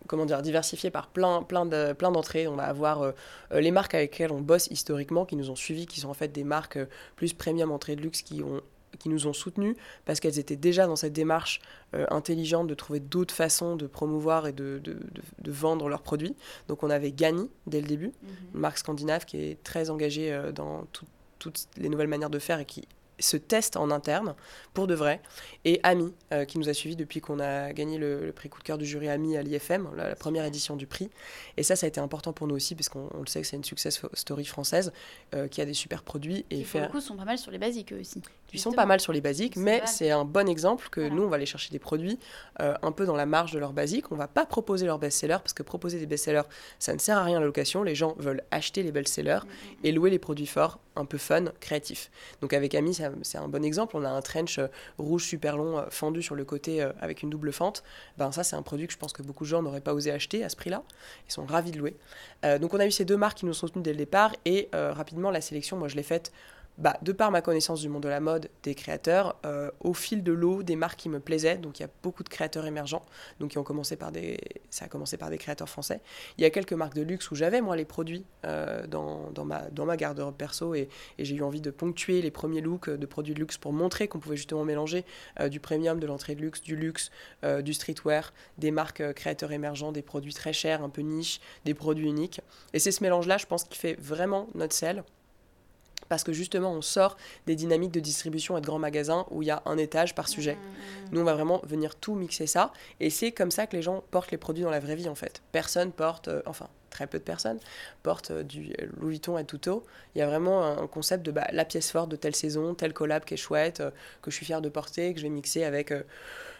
comment dire, diversifiée par plein, plein, de, plein d'entrées. On va avoir les marques avec lesquelles on bosse historiquement, qui nous ont suivis, qui sont en fait des marques plus premium entrée de luxe, qui ont qui nous ont soutenus parce qu'elles étaient déjà dans cette démarche intelligente de trouver d'autres façons de promouvoir et de, de, de, vendre leurs produits. Donc on avait Gani dès le début, mhm. une marque scandinave qui est très engagée dans tout, toutes les nouvelles manières de faire et qui se testent en interne pour de vrai. Et Ami, euh, qui nous a suivis depuis qu'on a gagné le, prix coup de cœur du jury Ami à l'IFM, la, première édition du prix. Et ça, ça a été important pour nous aussi, parce qu'on le sait que c'est une success story française euh, qui a des super produits. Et qui, faire... pour sont pas mal sur les basiques eux aussi. Ils sont pas mal sur les basiques, mais c'est un bon exemple que nous, on va aller chercher des produits euh, un peu dans la marge de leurs basiques. On va pas proposer leurs best-sellers, parce que proposer des best-sellers, ça ne sert à rien à la location. Les gens veulent acheter les best-sellers mm, mm, mm. et louer les produits forts, un peu fun, créatifs. Donc avec Ami, c'est un bon exemple. On a un trench euh, rouge super long, euh, fendu sur le côté avec une double fente. Ben ça, c'est un produit que je pense que beaucoup de gens n'auraient pas osé acheter à ce prix-là. Ils sont ravis de louer. donc on a eu ces deux marques qui nous sont tenues dès le départ et rapidement la sélection, moi je l'ai faite bah, de par ma connaissance du monde de la mode, des créateurs, euh, au fil de l'eau, des marques qui me plaisaient. Donc il y a beaucoup de créateurs émergents, donc qui ont commencé par des, ça a commencé par des créateurs français. Il y a quelques marques de luxe où j'avais moi les produits euh, dans, ma, garde-robe perso et, j'ai eu envie de ponctuer les premiers looks de produits de luxe pour montrer qu'on pouvait justement mélanger euh, du premium, de l'entrée de luxe, du luxe, du streetwear, des marques créateurs émergents, des produits très chers, un peu niche, des produits uniques. Et c'est ce mélange-là, je pense, qui fait vraiment notre sel parce que justement on sort des dynamiques de distribution et de grands magasins où il y a un étage par sujet. Nous on va vraiment venir tout mixer ça et c'est comme ça que les gens portent les produits dans la vraie vie en fait. Personne porte, euh, enfin très peu de personnes portent euh, du Louis Vuitton et Tuto. Il y a vraiment un concept de bah, la pièce forte de telle saison, telle collab qui est chouette, euh, que je suis fière de porter, que je vais mixer avec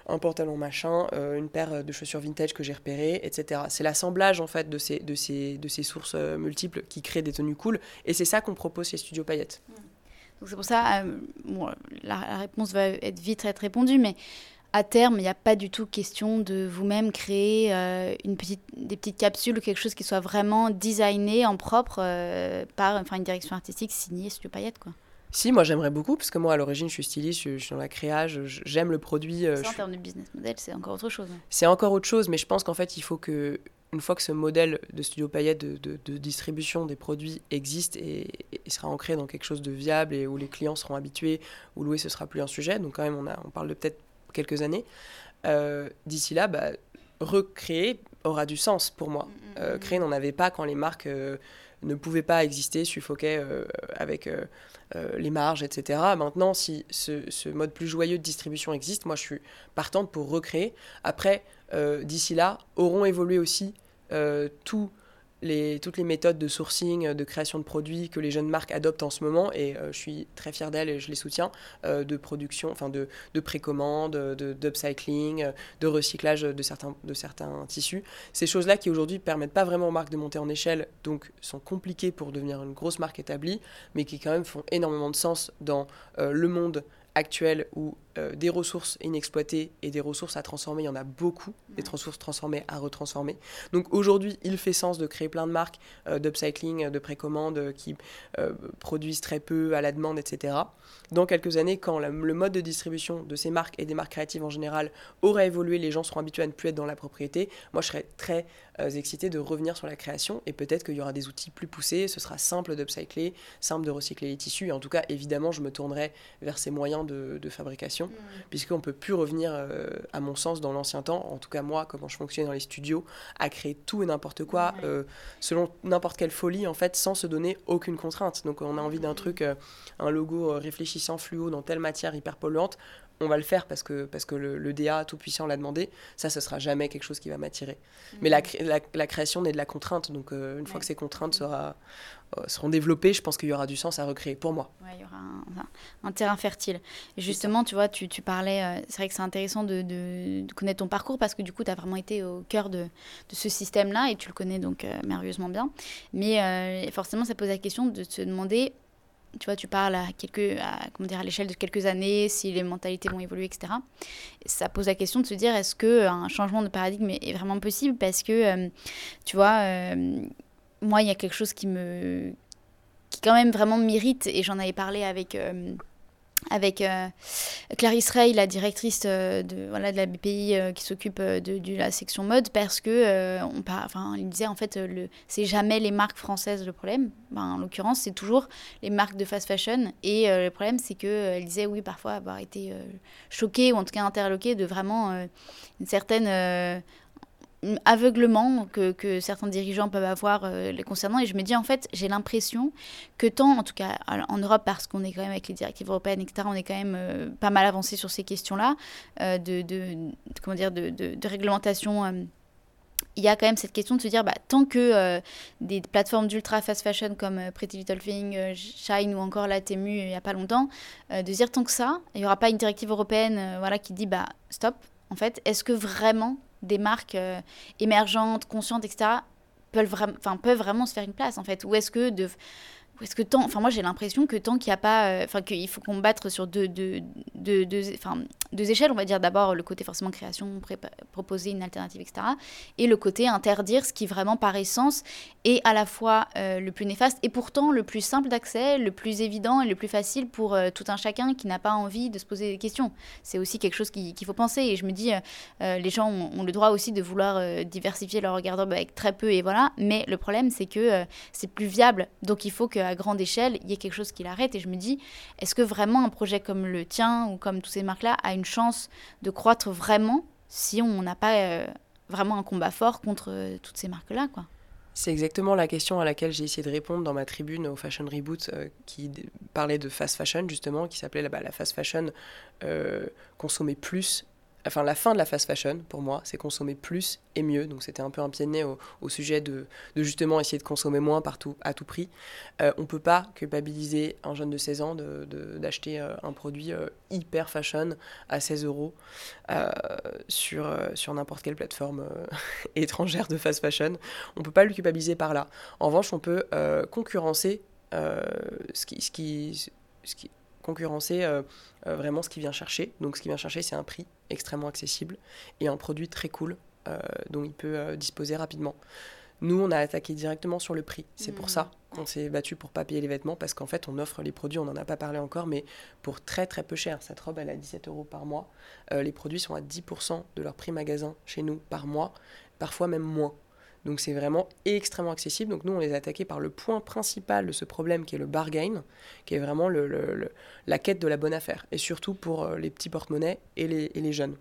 un pantalon machin, une paire de chaussures vintage que j'ai repérées, etc. C'est l'assemblage en fait de ces, de ces, de ces sources multiples qui créent des tenues cool et c'est ça qu'on propose chez Studio Paillettes. Donc c'est pour ça, la, réponse va être vite être répondue, mais à terme, il n'y a pas du tout question de vous-même créer euh, une petite, des petites capsules ou quelque chose qui soit vraiment designé en propre euh, par enfin, une direction artistique signée Studio Paillette. Quoi. Si, moi j'aimerais beaucoup, parce que moi à l'origine je suis styliste, je, suis dans la créage, j'aime le produit. Euh, en termes de business model, c'est encore autre chose. Hein. C'est encore autre chose, mais je pense qu'en fait il faut que, une fois que ce modèle de Studio Paillette de, de, distribution des produits existe et, et, sera ancré dans quelque chose de viable et où les clients seront habitués, où louer ce sera plus un sujet, donc quand même on, a, on parle de peut-être quelques années. Euh, d'ici là, bah, recréer aura du sens pour moi. Mm, mm, euh, mm. créer n'en avait pas quand les marques euh, ne pouvaient pas exister, suffoquaient avec les marges, etc. Maintenant, si ce, mode plus joyeux de distribution existe, moi je suis partante pour recréer. Après, d'ici là, auront évolué aussi toutes les méthodes de sourcing, de création de produits que les jeunes marques adoptent en ce moment, et euh, je suis très fière d'elles et je les soutiens, euh, de production, enfin de, de précommande, d'upcycling, de, de, recyclage de certains, de certains tissus. Ces choses-là qui aujourd'hui ne permettent pas vraiment aux marques de monter en échelle, donc sont compliquées pour devenir une grosse marque établie, mais qui quand même font énormément de sens dans euh, le monde actuel où euh, des ressources inexploitées et des ressources à transformer, il y en a beaucoup, des ressources transformées à retransformer. Donc aujourd'hui, il fait sens de créer plein de marques euh, d'upcycling, de précommande euh, qui produisent très peu à la demande, etc. Dans quelques années, quand le mode de distribution de ces marques et des marques créatives en général aura évolué, les gens seront habitués à ne plus être dans la propriété, moi je serais très excité de revenir sur la création et peut-être qu'il y aura des outils plus poussés, ce sera simple d'upcycler, simple de recycler les tissus et en tout cas, évidemment, je me tournerai vers ces moyens de, de fabrication Mm. puisqu'on ne peut plus revenir, euh, à mon sens, dans l'ancien temps, en tout cas moi, comment je fonctionnais dans les studios, à créer tout et n'importe quoi, euh, selon n'importe quelle folie, en fait, sans se donner aucune contrainte. Donc on a envie d'un mm. truc, euh, un logo réfléchissant fluo dans telle matière hyper polluante, on va le faire parce que, parce que le, DA tout-puissant l'a demandé. Ça, ce sera jamais quelque chose qui va m'attirer. Mais la, mm. la, création naît de la contrainte. Donc, une fois que ces contraintes sera, euh, seront développés, je pense qu'il y aura du sens à recréer pour moi. Ouais, il y aura un, terrain fertile. Et justement, tu vois, tu, tu parlais, euh, c'est vrai que c'est intéressant de, de, connaître ton parcours parce que du coup, tu as vraiment été au cœur de, de ce système-là et tu le connais donc euh, merveilleusement bien. Mais forcément, ça pose la question de se demander tu vois, tu parles à quelques, comment dire, à l'échelle de quelques années, si les mentalités vont évoluer, etc. Ça pose la question de se dire, est-ce que un changement de paradigme est vraiment possible? Parce que, tu vois, moi, il y a quelque chose qui me. qui quand même vraiment m'irrite, et j'en avais parlé avec. Euh, avec euh, Clarisse Rey, la directrice euh, de, voilà, de la BPI qui s'occupe de, la section mode, parce que on enfin, il disait en fait, le, c'est jamais les marques françaises le problème. Ben, en l'occurrence, c'est toujours les marques de fast fashion. Et le problème, c'est qu'elle disait, oui, parfois avoir été choquée ou en tout cas interloquée de vraiment une certaine aveuglement que, certains dirigeants peuvent avoir euh, les concernant. Et je me dis, en fait, j'ai l'impression que tant, en tout cas en Europe, parce qu'on est quand même avec les directives européennes, etc., on est quand même euh, pas mal avancé sur ces questions-là, euh, de, comment dire, de, réglementation. il y a quand même cette question de se dire, bah, tant que des plateformes d'ultra fast fashion comme Pretty Little Thing, Shine ou encore la Temu il n'y a pas longtemps, de dire tant que ça, il n'y aura pas une directive européenne voilà, qui dit, bah, stop, en fait, est-ce que vraiment des marques euh, émergentes, conscientes, etc., peuvent, vraiment, peuvent vraiment se faire une place, en fait Ou est-ce que de est-ce que tant, enfin moi j'ai l'impression que tant qu'il n'y a pas, euh, enfin qu'il faut combattre sur deux, deux, deux, deux, deux échelles, on va dire d'abord le côté forcément création, proposer une alternative, etc. Et le côté interdire ce qui vraiment par essence est à la fois euh, le plus néfaste et pourtant le plus simple d'accès, le plus évident et le plus facile pour euh, tout un chacun qui n'a pas envie de se poser des questions. C'est aussi quelque chose qu'il faut penser. Et je me dis, les gens ont, le droit aussi de vouloir diversifier leur regard avec très peu et voilà. Mais le problème c'est que c'est plus viable. Donc il faut que à grande échelle, il y ait quelque chose qui l'arrête. Et je me dis, est-ce que vraiment un projet comme le tien ou comme toutes ces marques-là a une chance de croître vraiment si on n'a pas euh, vraiment un combat fort contre euh, toutes ces marques-là quoi? C'est exactement la question à laquelle j'ai essayé de répondre dans ma tribune au Fashion Reboot euh, qui parlait de fast fashion justement, qui s'appelait la fast fashion consommer plus enfin la fin de la fast fashion pour moi, c'est consommer plus et mieux. Donc c'était un peu un pied de nez au, sujet de, justement essayer de consommer moins partout à tout prix. Euh, on peut pas culpabiliser un jeune de 16 ans d'acheter euh, un produit euh, hyper fashion à 16 euros sur, sur n'importe quelle plateforme (laughs) étrangère de fast fashion. On peut pas le culpabiliser par là. En revanche, on peut concurrencer ce qui, ce ce qui concurrencer euh, euh, vraiment ce qui vient chercher. Donc ce qui vient chercher, c'est un prix extrêmement accessible et un produit très cool euh, dont il peut disposer rapidement. Nous, on a attaqué directement sur le prix. C'est pour mmh. ça qu'on s'est battu pour pas payer les vêtements parce qu'en fait, on offre les produits, on n'en a pas parlé encore, mais pour très très peu cher. Cette robe, elle a 17 euros par mois. les produits sont à 10% de leur prix magasin chez nous par mois, parfois même moins. Donc c'est vraiment extrêmement accessible. Donc nous, on les a attaqués par le point principal de ce problème qui est le bargain, qui est vraiment la quête de la bonne affaire. Et surtout pour euh, les petits porte-monnaies et les jeunes.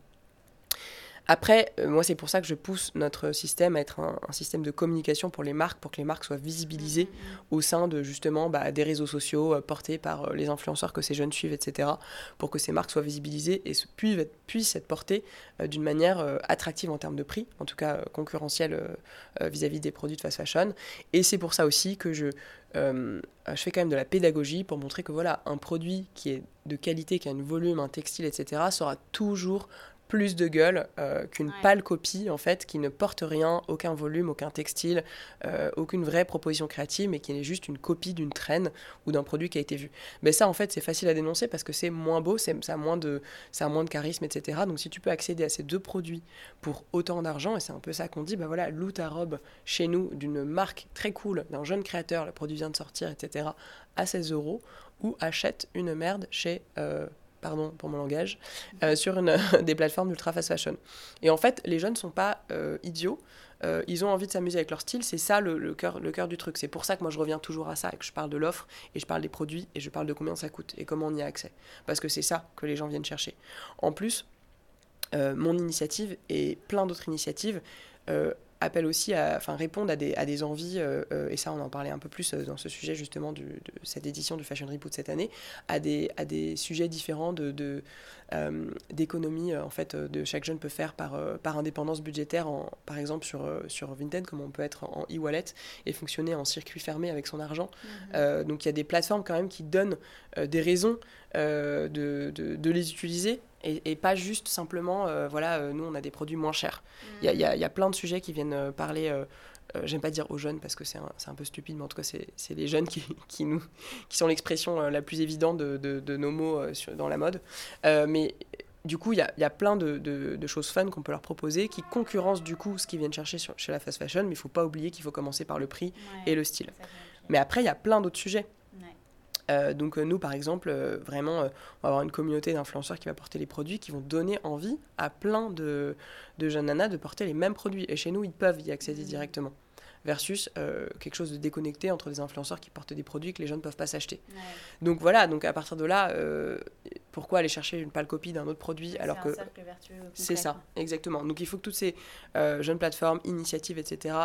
Après, euh, moi, c'est pour ça que je pousse notre système à être un, système de communication pour les marques, pour que les marques soient visibilisées mmh, mmh, mmh. au sein de justement bah, des réseaux sociaux euh, portés par euh, les influenceurs que ces jeunes suivent, etc., pour que ces marques soient visibilisées et puissent être, puissent être portées d'une manière attractive en termes de prix, en tout cas concurrentielle vis-à-vis des produits de fast fashion. Et c'est pour ça aussi que je, je fais quand même de la pédagogie pour montrer que voilà, un produit qui est de qualité, qui a un volume, un textile, etc., sera toujours plus de gueule euh, qu'une pâle copie, en fait, qui ne porte rien, aucun volume, aucun textile, euh, aucune vraie proposition créative, mais qui est juste une copie d'une traîne ou d'un produit qui a été vu. Mais ça, en fait, c'est facile à dénoncer parce que c'est moins beau, ça a, moins de, ça a moins de charisme, etc. Donc si tu peux accéder à ces deux produits pour autant d'argent, et c'est un peu ça qu'on dit, bah voilà, loue ta robe chez nous d'une marque très cool, d'un jeune créateur, le produit vient de sortir, etc., à 16 euros, ou achète une merde chez... Euh, pardon pour mon langage, euh, sur une, (laughs) des plateformes d'ultra fast fashion. Et en fait, les jeunes ne sont pas euh, idiots. Euh, ils ont envie de s'amuser avec leur style, c'est ça le, cœur, le cœur du truc. C'est pour ça que moi je reviens toujours à ça que je parle de l'offre et je parle des produits et je parle de combien ça coûte et comment on y a accès. Parce que c'est ça que les gens viennent chercher. En plus, mon initiative et plein d'autres initiatives appelle aussi à enfin, répondre à des, à des envies, euh, euh, et ça on en parlait un peu plus euh, dans ce sujet justement de cette édition du Fashion Reboot cette année, à des, à des sujets différents de, d'économie en fait de chaque jeune peut faire par, par indépendance budgétaire, en, par exemple sur, sur Vinted, comme on peut être en e-wallet et fonctionner en circuit fermé avec son argent. Mhm. donc il y a des plateformes quand même qui donnent des raisons de, de, de les utiliser et, pas juste simplement, euh, voilà, euh, nous on a des produits moins chers. Il y, a, y, a, plein de sujets qui viennent euh, parler, j'aime pas dire aux jeunes parce que c'est un, un, peu stupide, mais en tout cas c'est les jeunes qui, (laughs) qui, nous, qui sont l'expression la plus évidente de, de, nos mots dans la mode. mais du coup, il y a, y a, plein de, de choses fun qu'on peut leur proposer qui concurrencent du coup ce qu'ils viennent chercher sur, chez la fast fashion, mais il faut pas oublier qu'il faut commencer par le prix et le style. Mais après, il y a plein d'autres sujets. Euh, donc euh, nous, par exemple, euh, vraiment, on va avoir une communauté d'influenceurs qui va porter les produits, qui vont donner envie à plein de, jeunes nanas de porter les mêmes produits. Et chez nous, ils peuvent y accéder mmh. directement. Versus quelque chose de déconnecté entre des influenceurs qui portent des produits que les jeunes ne peuvent pas s'acheter. Donc voilà, donc à partir de là, pourquoi aller chercher une pâle copie d'un autre produit alors que c'est ça, exactement. Donc il faut que toutes ces jeunes plateformes, initiatives, etc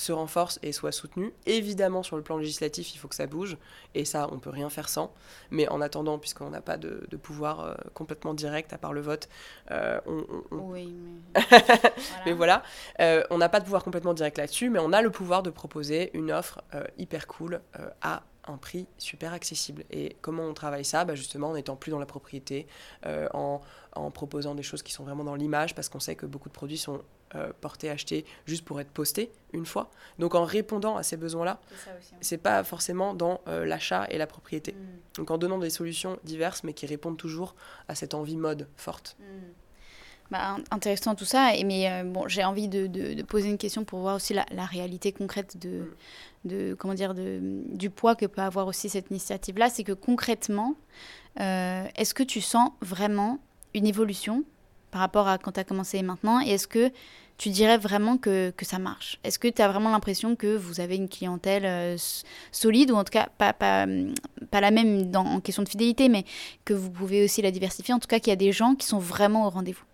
se renforce et soit soutenu. Évidemment, sur le plan législatif, il faut que ça bouge, et ça, on peut rien faire sans. Mais en attendant, puisqu'on n'a pas de, pouvoir euh, complètement direct à part le vote, euh, on, Oui, (laughs) mais... voilà, euh, on n'a pas de pouvoir complètement direct là-dessus, mais on a le pouvoir de proposer une offre hyper cool à un prix super accessible. Et comment on travaille ça? Bah Justement en étant plus dans la propriété, en, en, proposant des choses qui sont vraiment dans l'image, parce qu'on sait que beaucoup de produits sont euh, porter, acheter juste pour être posté une fois. Donc en répondant à ces besoins-là, c'est pas forcément dans euh, l'achat et la propriété. Mm. Donc en donnant des solutions diverses mais qui répondent toujours à cette envie mode forte. Mm. Bah, intéressant tout ça, et, mais euh, bon, j'ai envie de, de, poser une question pour voir aussi la, la réalité concrète de, mm. de, comment dire, de, du poids que peut avoir aussi cette initiative-là. C'est que concrètement, est-ce que tu sens vraiment une évolution par rapport à quand tu as commencé maintenant Et est-ce que tu dirais vraiment que, ça marche? Est-ce que tu as vraiment l'impression que vous avez une clientèle euh, solide, ou en tout cas pas, pas, pas la même dans, en question de fidélité, mais que vous pouvez aussi la diversifier En tout cas, qu'il y a des gens qui sont vraiment au rendez-vous?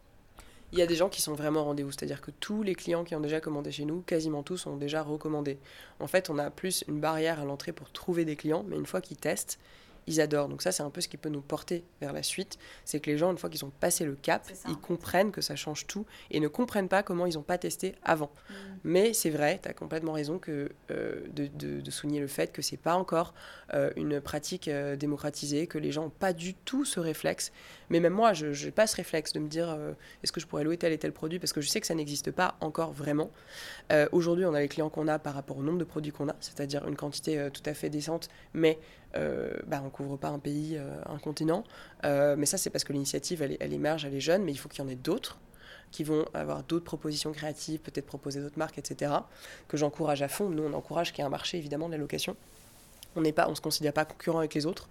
Il y a des gens qui sont vraiment au rendez-vous, c'est-à-dire que tous les clients qui ont déjà commandé chez nous, quasiment tous ont déjà recommandé. En fait, on a plus une barrière à l'entrée pour trouver des clients, mais une fois qu'ils testent, ils adorent. Donc ça, c'est un peu ce qui peut nous porter vers la suite. C'est que les gens, une fois qu'ils ont passé le cap, ils comprennent que ça change tout et ne comprennent pas comment ils n'ont pas testé avant. Mm. Mais c'est vrai, tu as complètement raison que, euh, de, souligner le fait que c'est pas encore euh, une pratique euh, démocratisée, que les gens n'ont pas du tout ce réflexe. Mais même moi, je n'ai pas ce réflexe de me dire est-ce que je pourrais louer tel et tel produit parce que je sais que ça n'existe pas encore vraiment. Aujourd'hui, on a les clients qu'on a par rapport au nombre de produits qu'on a, c'est-à-dire une quantité tout à fait décente, mais euh, bah, on couvre pas un pays, euh, un continent. Euh, mais ça, c'est parce que l'initiative, elle, elle, émerge, elle est jeune, mais il faut qu'il y en ait d'autres qui vont avoir d'autres propositions créatives, peut-être proposer d'autres marques, etc., que j'encourage à fond. Nous, on encourage qu'il y ait un marché, évidemment, de la location on on se considère pas concurrent avec les autres,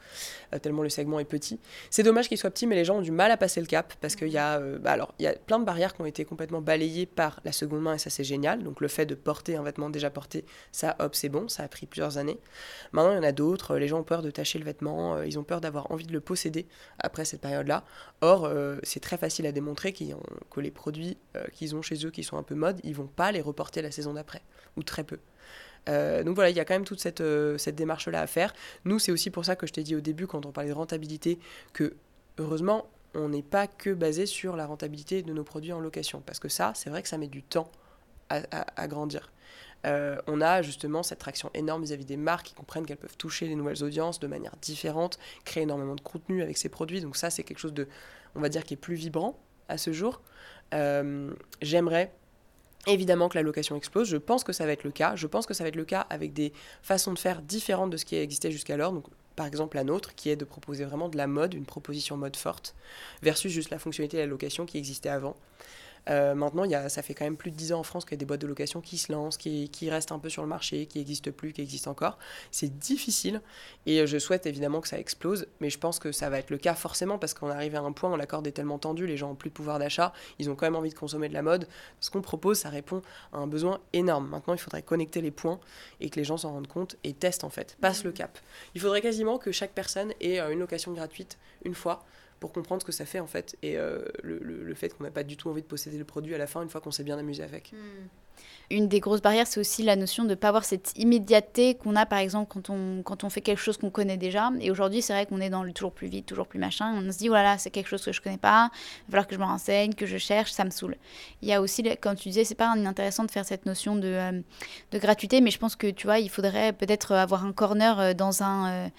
euh, tellement le segment est petit. C'est dommage qu'il soit petit, mais les gens ont du mal à passer le cap parce qu'il y a, euh, bah y a plein de barrières qui ont été complètement balayées par la seconde main et ça c'est génial. Donc le fait de porter un vêtement déjà porté, ça, hop, c'est bon, ça a pris plusieurs années. Maintenant, il y en a d'autres. Les gens ont peur de tâcher le vêtement, euh, ils ont peur d'avoir envie de le posséder après cette période-là. Or, c'est très facile à démontrer que les produits qu'ils ont chez eux, qui sont un peu mode, ils vont pas les reporter la saison d'après ou très peu. Euh, donc voilà, il y a quand même toute cette, euh, cette démarche-là à faire. Nous, c'est aussi pour ça que je t'ai dit au début, quand on parlait de rentabilité, que heureusement, on n'est pas que basé sur la rentabilité de nos produits en location. Parce que ça, c'est vrai que ça met du temps à, grandir. Euh, on a justement cette traction énorme vis-à-vis des marques qui comprennent qu'elles peuvent toucher les nouvelles audiences de manière différente, créer énormément de contenu avec ces produits. Donc ça, c'est quelque chose de, on va dire, qui est plus vibrant à ce jour. J'aimerais Évidemment que la location explose, je pense que ça va être le cas. Je pense que ça va être le cas avec des façons de faire différentes de ce qui existait jusqu'alors. Donc, par exemple, la nôtre, qui est de proposer vraiment de la mode, une proposition mode forte, versus juste la fonctionnalité de la location qui existait avant. Euh, maintenant, ça fait quand même plus de 10 ans en France qu'il y a des boîtes de location qui se lancent, qui, restent un peu sur le marché, qui n'existent plus, qui existent encore. C'est difficile et je souhaite évidemment que ça explose, mais je pense que ça va être le cas forcément parce qu'on arrive à un point où l'accord est tellement tendu, les gens ont plus de pouvoir d'achat, ils ont quand même envie de consommer de la mode. Ce qu'on propose, ça répond à un besoin énorme. Maintenant, il faudrait connecter les points et que les gens s'en rendent compte et testent en fait, passent le cap. Il faudrait quasiment que chaque personne ait euh, une location gratuite une fois pour comprendre ce que ça fait en fait et euh, le, le, fait qu'on n'a pas du tout envie de posséder le produit à la fin une fois qu'on s'est bien amusé avec. Hmm. Une des grosses barrières, c'est aussi la notion de ne pas avoir cette immédiateté qu'on a par exemple quand on, quand on fait quelque chose qu'on connaît déjà. Et aujourd'hui, c'est vrai qu'on est dans le toujours plus vite, toujours plus machin. On se dit, voilà, c'est quelque chose que je connais pas, il va falloir que je me renseigne, que je cherche, ça me saoule. Il y a aussi, comme tu disais, c'est pas intéressant de faire cette notion de, euh, de gratuité, mais je pense que tu vois, il faudrait peut-être avoir un corner euh, dans un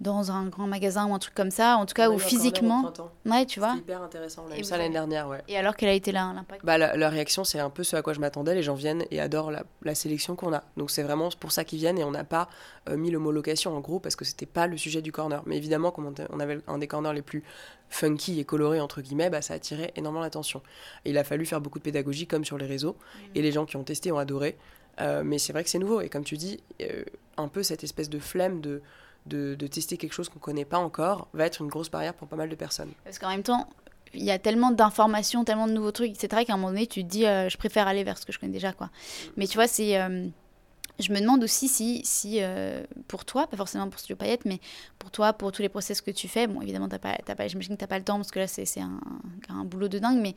dans un grand magasin ou un truc comme ça, en tout cas, ou physiquement. Ouais, tu vois. Hyper intéressant, on a eu ça l'année dernière, ouais. Et alors, quel a été l'impact? Bah, la, réaction, c'est un peu ce à quoi je m'attendais. Les gens viennent et adorent la, sélection qu'on a. Donc, c'est vraiment pour ça qu'ils viennent et on n'a pas euh, mis le mot location en gros parce que c'était pas le sujet du corner. Mais évidemment, comme on avait un des corners les plus funky et colorés, entre guillemets, bah, ça attirait énormément l'attention. Il a fallu faire beaucoup de pédagogie, comme sur les réseaux. Mmh. Et les gens qui ont testé ont adoré. Euh, mais c'est vrai que c'est nouveau. Et comme tu dis, euh, un peu cette espèce de flemme de de, tester quelque chose qu'on ne connaît pas encore va être une grosse barrière pour pas mal de personnes. Parce qu'en même temps, il y a tellement d'informations, tellement de nouveaux trucs, etc. qu'à un moment donné, tu te dis, euh, je préfère aller vers ce que je connais déjà. quoi. Mais tu vois, c'est... Euh, je me demande aussi si, si euh, pour toi, pas forcément pour Studio Payette, mais pour toi, pour tous les process que tu fais, bon, évidemment, as pas, j'imagine que tu n'as pas le temps parce que là, c'est un, boulot de dingue, mais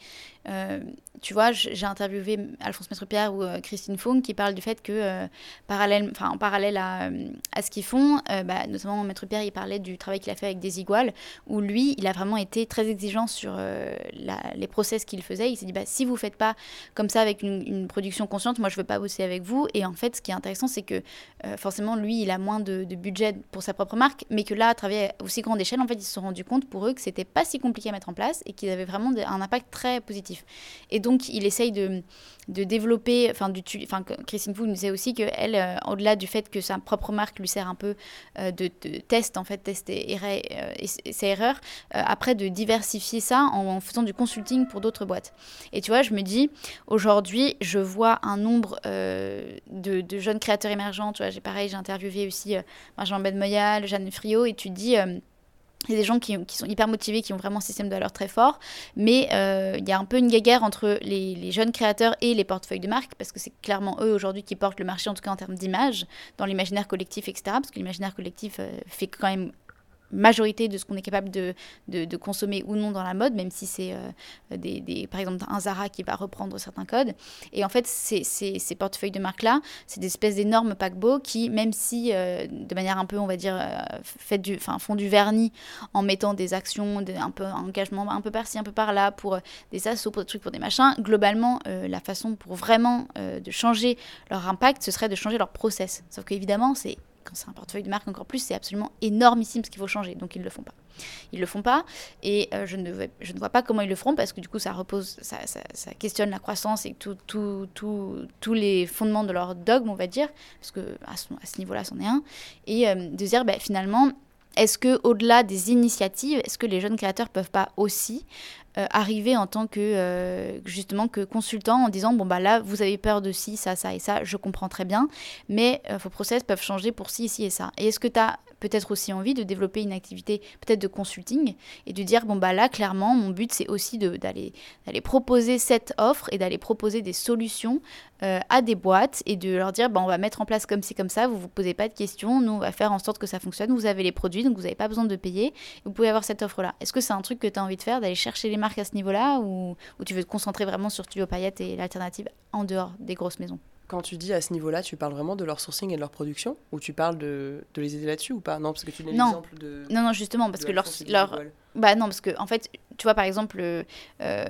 euh, tu vois, j'ai interviewé Alphonse Maître-Pierre ou euh, Christine Fong qui parlent du fait que, parallèle, en parallèle à, ce qu'ils font, bah, notamment Maître-Pierre, il parlait du travail qu'il a fait avec des iguales, où lui, il a vraiment été très exigeant sur les process qu'il faisait. Il s'est dit, bah, si vous ne faites pas comme ça avec une, une production consciente, moi, je ne veux pas bosser avec vous. Et en fait, ce qui est intéressant, c'est que euh, forcément, lui, il a moins de, budget pour sa propre marque, mais que là, à travers aussi grande échelle, en fait, ils se sont rendus compte pour eux que c'était pas si compliqué à mettre en place et qu'il avait vraiment un impact très positif. Et donc, il essaye de, de développer, enfin, du, enfin Christine Fou nous disait aussi qu'elle, euh, au-delà du fait que sa propre marque lui sert un peu euh, de, test, en fait, test et, ses erreurs, après de diversifier ça en, faisant du consulting pour d'autres boîtes. Et tu vois, je me dis, aujourd'hui, je vois un nombre de jeunes créateurs émergents. Tu vois, j'ai pareil, j'ai interviewé aussi euh, Benjamin Benmoyal, Jeanne Friot, et tu dis. Euh, y a des gens qui, sont hyper motivés, qui ont vraiment un système de valeur très fort, mais euh, il y a un peu une guerre entre les, les, jeunes créateurs et les portefeuilles de marque, parce que c'est clairement eux aujourd'hui qui portent le marché, en tout cas en termes d'image, dans l'imaginaire collectif, etc. Parce que l'imaginaire collectif fait quand même majorité de ce qu'on est capable de, de, consommer ou non dans la mode, même si c'est des, des, par exemple un Zara qui va reprendre certains codes. Et en fait, ces, ces, portefeuilles de marques-là, c'est des espèces d'énormes paquebots qui, même si de manière un peu, on va dire, fait du, font du vernis en mettant des actions, un peu engagement un peu par-ci, un peu par-là, pour des assos, pour des trucs, pour des machins, globalement, la façon pour vraiment de changer leur impact, ce serait de changer leur process. Sauf qu'évidemment, c'est quand c'est un portefeuille de marque encore plus, c'est absolument énormissime ce qu'il faut changer. Donc ils ne le font pas. Ils le font pas et euh, je, ne, ne vois pas comment ils le feront parce que du coup ça repose, ça, questionne la croissance et tous les fondements de leur dogme, on va dire, parce que à ce, à ce niveau-là, c'en est un. Et euh, de dire ben, finalement, est-ce que au-delà des initiatives, est-ce que les jeunes créateurs peuvent pas aussi euh, arriver en tant que euh, justement que consultant en disant bon bah là vous avez peur de ci ça ça et ça je comprends très bien mais euh, vos process peuvent changer pour ci ci et ça. Et est-ce que tu as peut-être aussi envie de développer une activité peut-être de consulting et de dire bon bah là clairement mon but c'est aussi d'aller d'aller proposer cette offre et d'aller proposer des solutions euh, à des boîtes et de leur dire bah, on va mettre en place comme ci comme ça vous vous posez pas de questions nous on va faire en sorte que ça fonctionne vous avez les produits donc vous n'avez pas besoin de payer vous pouvez avoir cette offre là est-ce que c'est un truc que tu as envie de faire d'aller chercher les marques à ce niveau là ou, ou tu veux te concentrer vraiment sur Studio Payette et l'alternative en dehors des grosses maisons? Quand tu dis à ce niveau-là, tu parles vraiment de leur sourcing et de leur production Ou tu parles de, de les aider là-dessus ou pas? Non, parce que tu donnes l'exemple de. Non, non, justement, parce que leur. leur... Bah non, parce que, en fait, tu vois, par exemple. Euh,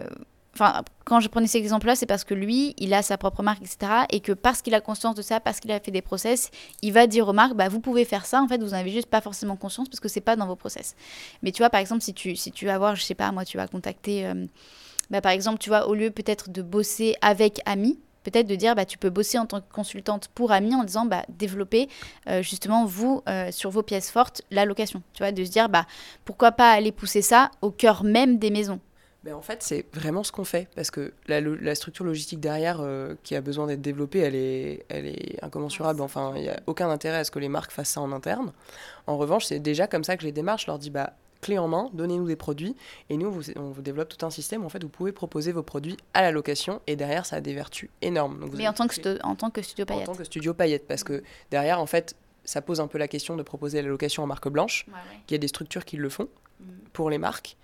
enfin, quand je prenais cet exemple-là, c'est parce que lui, il a sa propre marque, etc. Et que parce qu'il a conscience de ça, parce qu'il a fait des process, il va dire aux marques, bah, vous pouvez faire ça. En fait, vous n'avez juste pas forcément conscience parce que c'est pas dans vos process. Mais tu vois, par exemple, si tu, si tu vas voir, je sais pas, moi, tu vas contacter, euh, bah, par exemple, tu vois, au lieu peut-être de bosser avec Ami, peut-être de dire bah, tu peux bosser en tant que consultante pour Ami en disant bah, développer euh, justement vous euh, sur vos pièces fortes la location tu vois de se dire bah pourquoi pas aller pousser ça au cœur même des maisons ben en fait, c'est vraiment ce qu'on fait, parce que la, la structure logistique derrière euh, qui a besoin d'être développée, elle est, elle est incommensurable. Enfin, il n'y a aucun intérêt à ce que les marques fassent ça en interne. En revanche, c'est déjà comme ça que je les démarche. Je leur dis, bah, clé en main, donnez-nous des produits et nous, on vous développe tout un système. En fait, vous pouvez proposer vos produits à la location et derrière, ça a des vertus énormes. Mais en tant, que en tant que studio paillette. En tant que studio paillette, parce que derrière, en fait, ça pose un peu la question de proposer la location en marque blanche. Il y a des structures qui le font mm. pour les marques.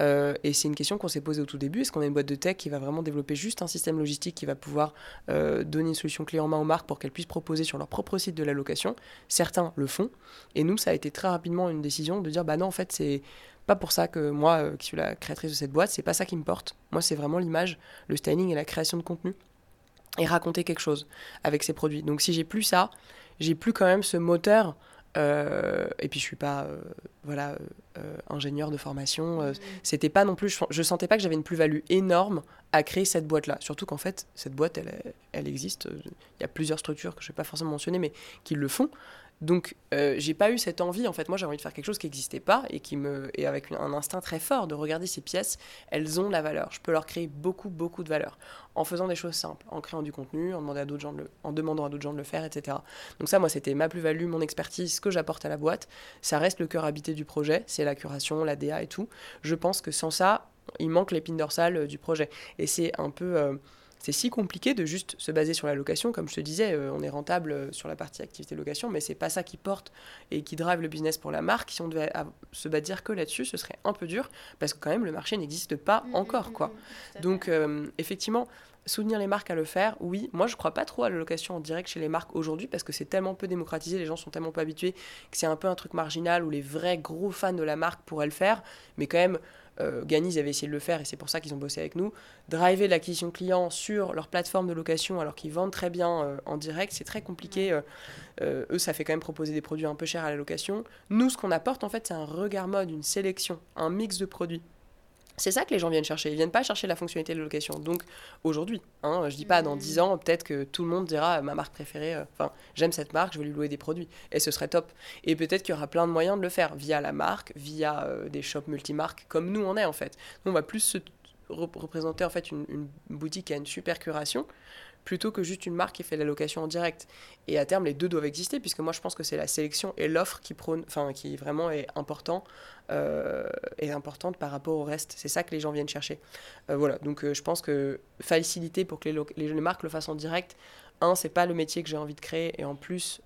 Euh, et c'est une question qu'on s'est posée au tout début. Est-ce qu'on a une boîte de tech qui va vraiment développer juste un système logistique qui va pouvoir euh, donner une solution clé en main aux marques pour qu'elles puissent proposer sur leur propre site de la location? Certains le font. Et nous, ça a été très rapidement une décision de dire bah non, en fait, c'est pas pour ça que moi, euh, qui suis la créatrice de cette boîte, c'est pas ça qui me porte. Moi, c'est vraiment l'image, le styling et la création de contenu et raconter quelque chose avec ces produits. Donc si j'ai plus ça, j'ai plus quand même ce moteur euh, et puis je suis pas euh, voilà euh, ingénieur de formation. C'était pas non plus. Je, je sentais pas que j'avais une plus-value énorme à créer cette boîte-là. Surtout qu'en fait cette boîte elle, elle existe. Il y a plusieurs structures que je vais pas forcément mentionner, mais qui le font. Donc, euh, j'ai pas eu cette envie. En fait, moi, j'ai envie de faire quelque chose qui n'existait pas et qui me, et avec un instinct très fort de regarder ces pièces. Elles ont la valeur. Je peux leur créer beaucoup, beaucoup de valeur en faisant des choses simples, en créant du contenu, en demandant à d'autres gens de le, en demandant à d'autres gens de le faire, etc. Donc ça, moi, c'était ma plus-value, mon expertise, ce que j'apporte à la boîte. Ça reste le cœur habité du projet. C'est la curation, la DA et tout. Je pense que sans ça, il manque l'épine dorsale euh, du projet. Et c'est un peu euh, c'est si compliqué de juste se baser sur la location. Comme je te disais, euh, on est rentable euh, sur la partie activité location, mais c'est pas ça qui porte et qui drive le business pour la marque. Si on devait se bâtir que là-dessus, ce serait un peu dur parce que quand même le marché n'existe pas mm, mm, encore, quoi. Mm, Donc euh, effectivement, soutenir les marques à le faire, oui. Moi, je crois pas trop à la location en direct chez les marques aujourd'hui parce que c'est tellement peu démocratisé, les gens sont tellement peu habitués que c'est un peu un truc marginal où les vrais gros fans de la marque pourraient le faire, mais quand même euh, Ganis avait essayé de le faire et c'est pour ça qu'ils ont bossé avec nous. Driver l'acquisition client sur leur plateforme de location alors qu'ils vendent très bien euh, en direct, c'est très compliqué. Euh, euh, eux, ça fait quand même proposer des produits un peu chers à la location. Nous, ce qu'on apporte en fait, c'est un regard mode, une sélection, un mix de produits c'est ça que les gens viennent chercher. Ils viennent pas chercher la fonctionnalité de location. Donc aujourd'hui, hein, je dis pas dans 10 ans, peut-être que tout le monde dira ma marque préférée, euh, enfin j'aime cette marque, je vais lui louer des produits. Et ce serait top. Et peut-être qu'il y aura plein de moyens de le faire via la marque, via euh, des shops multimarques, comme nous on est en fait. Nous, on va plus se représenter en fait une, une boutique qui a une super curation plutôt que juste une marque qui fait la location en direct. Et à terme, les deux doivent exister, puisque moi je pense que c'est la sélection et l'offre qui prône, enfin qui vraiment est important, euh, est importante par rapport au reste. C'est ça que les gens viennent chercher. Euh, voilà, donc euh, je pense que faciliter pour que les, les, marques le fassent en direct, un, c'est pas le métier que j'ai envie de créer, et en plus,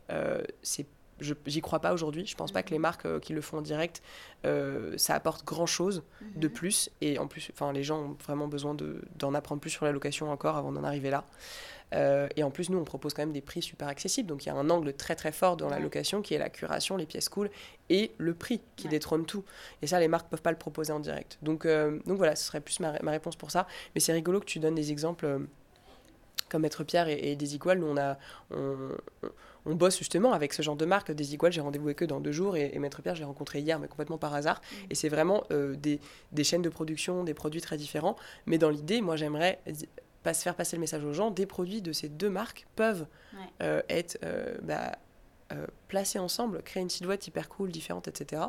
c'est j'y crois pas aujourd'hui. Je pense pas que les marques euh, qui le font en direct, euh, ça apporte grand chose de mhm. plus. Et en plus, enfin, les gens ont vraiment besoin d'en apprendre plus sur la location encore avant d'en arriver là. Euh, et en plus, nous, on propose quand même des prix super accessibles. Donc, il y a un angle très très fort dans la location qui est la curation, les pièces cool et le prix qui détrône tout. Et ça, les marques peuvent pas le proposer en direct. Donc, donc voilà, ce serait plus ma, ma réponse pour ça. Mais c'est rigolo que tu donnes des exemples comme Maître Pierre et, et nous on a on, bosse justement avec ce genre de marque. Desigual, j'ai rendez-vous avec eux dans deux jours et, Maître Pierre, j'ai rencontré hier, mais complètement par hasard. Mm. Et c'est vraiment euh, des, chaînes de production, des produits très différents. Mais dans l'idée, moi j'aimerais pas faire passer le message aux gens, des produits de ces deux marques peuvent euh, être euh, bah, placés ensemble, créer une silhouette hyper cool, différente, etc.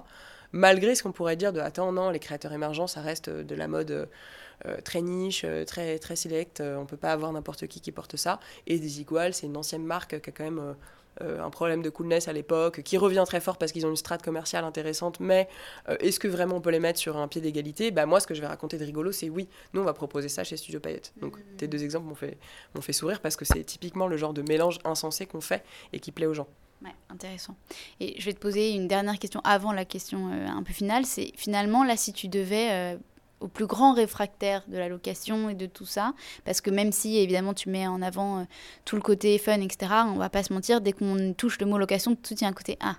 Malgré ce qu'on pourrait dire de attends, non, les créateurs émergents, ça reste de la mode très niche, euh, très, très select. Euh, on peut pas avoir n'importe qui qui porte ça. Et Desigual, c'est une ancienne marque qui a quand même un problème de coolness à l'époque, qui revient très fort parce qu'ils ont une strate commerciale intéressante, mais est-ce que vraiment on peut les mettre sur un pied d'égalité? Bah, Moi, ce que je vais raconter de rigolo, c'est oui, nous, on va proposer ça chez Studio Payette. Donc, mmh. tes deux exemples m'ont fait, fait sourire parce que c'est typiquement le genre de mélange insensé qu'on fait et qui plaît aux gens. Ouais, intéressant. Et je vais te poser une dernière question avant la question un peu finale. C'est finalement, là, si tu devais au plus grand réfractaire de la location et de tout ça. Parce que même si, évidemment, tu mets en avant euh, tout le côté fun, etc., on va pas se mentir, dès qu'on touche le mot location, tout y a un côté ah.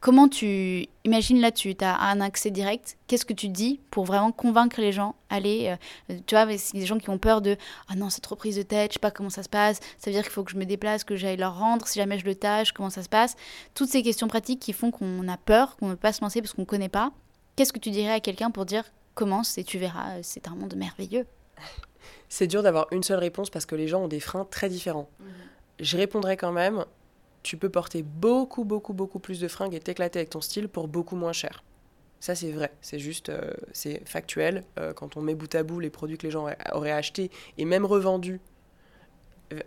comment tu. Imagine là, tu as un accès direct. Qu'est-ce que tu dis pour vraiment convaincre les gens Allez, euh, tu vois, c'est des gens qui ont peur de Ah non, c'est trop prise de tête, je sais pas comment ça se passe. Ça veut dire qu'il faut que je me déplace, que j'aille leur rendre. Si jamais je le tâche, comment ça se passe? Toutes ces questions pratiques qui font qu'on a peur, qu'on ne veut pas se lancer parce qu'on ne connaît pas. Qu'est-ce que tu dirais à quelqu'un pour dire commence et tu verras, c'est un monde merveilleux? (laughs) C'est dur d'avoir une seule réponse parce que les gens ont des freins très différents. Mhm. Je répondrai quand même, tu peux porter beaucoup, beaucoup, beaucoup plus de fringues et t'éclater avec ton style pour beaucoup moins cher. Ça, c'est vrai, c'est juste, euh, c'est factuel. Euh, quand on met bout à bout les produits que les gens auraient achetés et même revendus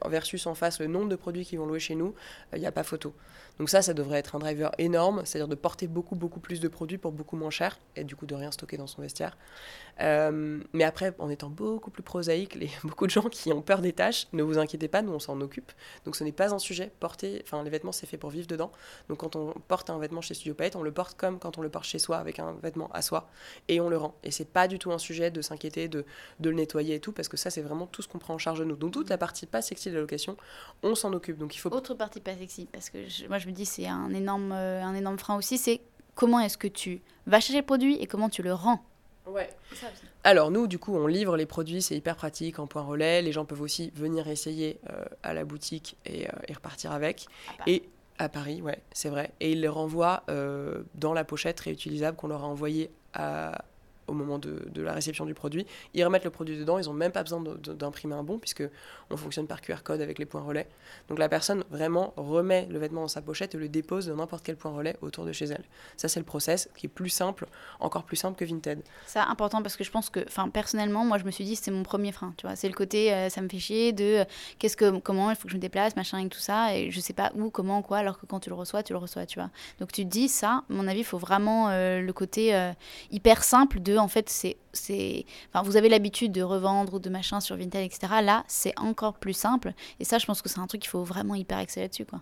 versus en face le nombre de produits qui vont louer chez nous, il euh, n'y a pas photo. Donc ça, ça devrait être un driver énorme, c'est-à-dire de porter beaucoup, beaucoup plus de produits pour beaucoup moins cher, et du coup de rien stocker dans son vestiaire. Euh, mais après, en étant beaucoup plus prosaïque, les, (laughs) beaucoup de gens qui ont peur des tâches, ne vous inquiétez pas, nous on s'en occupe. Donc ce n'est pas un sujet. Porter, enfin les vêtements c'est fait pour vivre dedans. Donc quand on porte un vêtement chez Studio Palette, on le porte comme quand on le porte chez soi avec un vêtement à soi et on le rend. Et c'est pas du tout un sujet de s'inquiéter, de, de le nettoyer et tout, parce que ça c'est vraiment tout ce qu'on prend en charge de nous. Donc toute la partie pas sexy de la location, on s'en occupe. Donc il faut. Autre partie pas sexy, parce que moi je me dis c'est un énorme, euh, un énorme frein aussi, c'est comment est-ce que tu vas chercher le produit et comment tu le rends. Ouais. Alors nous, du coup, on livre les produits, c'est hyper pratique en point relais. Les gens peuvent aussi venir essayer euh, à la boutique et, euh, repartir avec. et à Paris, ouais, c'est vrai. Et ils les renvoient euh, dans la pochette réutilisable qu'on leur a envoyée à, au moment de, de, la réception du produit. Ils remettent le produit dedans, ils n'ont même pas besoin d'imprimer un bon, puisque on fonctionne par QR code avec les points relais. Donc la personne vraiment remet le vêtement dans sa pochette et le dépose dans n'importe quel point relais autour de chez elle. Ça, c'est le process qui est plus simple, encore plus simple que Vinted. C'est important parce que je pense que, enfin, personnellement, moi, je me suis dit, c'est mon premier frein, tu vois. C'est le côté, euh, ça me fait chier de euh, qu'est-ce que, comment il faut que je me déplace, machin, et tout ça, et je sais pas où, comment, quoi, alors que quand tu le reçois, tu le reçois, tu vois. Donc tu te dis, ça, à mon avis, il faut vraiment euh, le côté hyper simple de en fait, c'est, vous avez l'habitude de revendre ou de machin sur Vinted, etc. Là, c'est encore plus simple. Et ça, je pense que c'est un truc qu'il faut vraiment hyper accélérer dessus, quoi.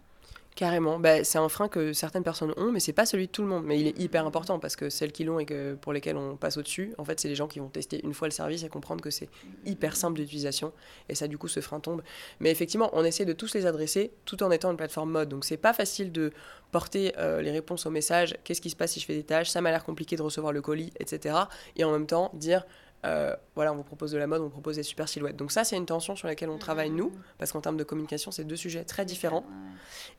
Carrément. Bah, c'est un frein que certaines personnes ont, mais c'est pas celui de tout le monde. Mais il est hyper important parce que celles qui l'ont et que, pour lesquelles on passe au-dessus, en fait, c'est les gens qui vont tester une fois le service et comprendre que c'est hyper simple d'utilisation. Et ça, du coup, ce frein tombe. Mais effectivement, on essaie de tous les adresser tout en étant une plateforme mode. Donc, c'est pas facile de porter euh, les réponses aux messages. Qu'est-ce qui se passe si je fais des tâches? Ça m'a l'air compliqué de recevoir le colis, etc. Et en même temps, dire euh, voilà, on vous propose de la mode, on propose des super silhouettes. Donc ça, c'est une tension sur laquelle on travaille nous, parce qu'en termes de communication, c'est deux sujets très différents.